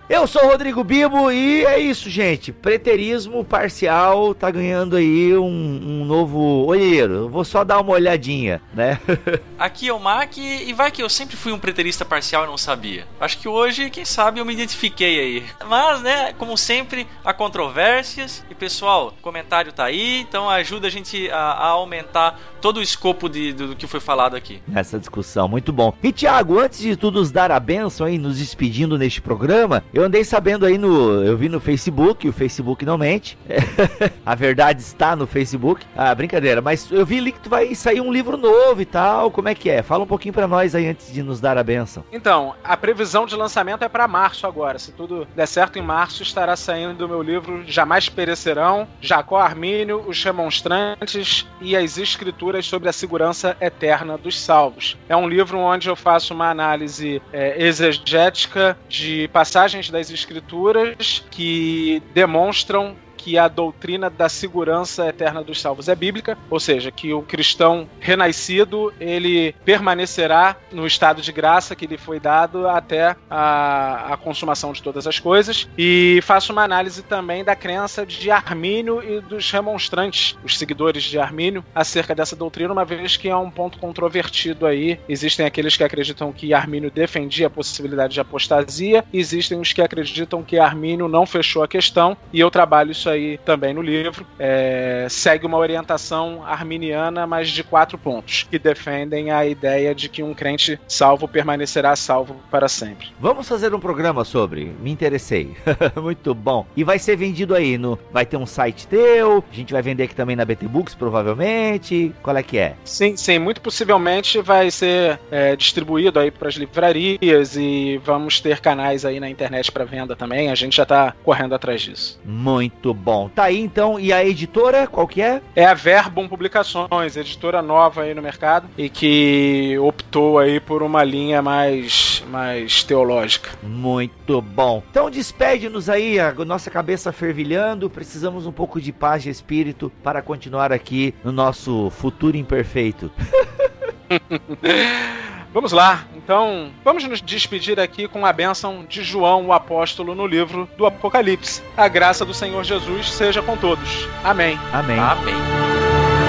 Eu sou o Rodrigo Bibo e é isso, gente. Preterismo parcial tá ganhando aí um, um novo olheiro. Vou só dar uma olhadinha, né? Aqui é o Mac e vai que eu sempre fui um preterista parcial e não sabia. Acho que hoje, quem sabe, eu me identifiquei aí. Mas, né, como sempre, há controvérsias. E pessoal, comentário tá aí, então ajuda a gente a, a aumentar todo o escopo de, do, do que foi falado aqui. Nessa discussão, muito bom. E Tiago, antes de tudo nos dar a benção aí, nos despedindo neste programa, eu andei sabendo aí no. Eu vi no Facebook, o Facebook não mente. a verdade está no Facebook. Ah, brincadeira, mas eu vi ali que tu vai sair um livro novo e tal. Como é que é? Fala um pouquinho para nós aí antes de nos dar a benção. Então, a previsão de lançamento é para março agora. Se tudo der certo, em março estará saindo o meu livro Jamais Perecerão, Jacó Armínio, Os Remonstrantes e as Escrituras sobre a Segurança Eterna dos Salvos. É um livro onde eu faço uma análise é, exegética de passagens das escrituras que demonstram que a doutrina da segurança eterna dos salvos é bíblica, ou seja, que o cristão renascido ele permanecerá no estado de graça que lhe foi dado até a, a consumação de todas as coisas. E faço uma análise também da crença de Armínio e dos remonstrantes, os seguidores de Armínio, acerca dessa doutrina, uma vez que é um ponto controvertido aí. Existem aqueles que acreditam que Armínio defendia a possibilidade de apostasia, existem os que acreditam que Armínio não fechou a questão, e eu trabalho isso aí aí também no livro, é, segue uma orientação arminiana, mas de quatro pontos, que defendem a ideia de que um crente salvo permanecerá salvo para sempre. Vamos fazer um programa sobre. Me interessei. Muito bom. E vai ser vendido aí no. Vai ter um site teu. A gente vai vender aqui também na BT Books, provavelmente. Qual é que é? Sim, sim. Muito possivelmente vai ser é, distribuído aí para as livrarias e vamos ter canais aí na internet para venda também. A gente já está correndo atrás disso. Muito bom bom. Tá aí então. E a editora, qual que é? É a Verbum Publicações, editora nova aí no mercado e que optou aí por uma linha mais, mais teológica. Muito bom. Então despede-nos aí, a nossa cabeça fervilhando. Precisamos um pouco de paz de espírito para continuar aqui no nosso futuro imperfeito. Vamos lá, então vamos nos despedir aqui com a bênção de João, o apóstolo, no livro do Apocalipse. A graça do Senhor Jesus seja com todos. Amém. Amém. Amém.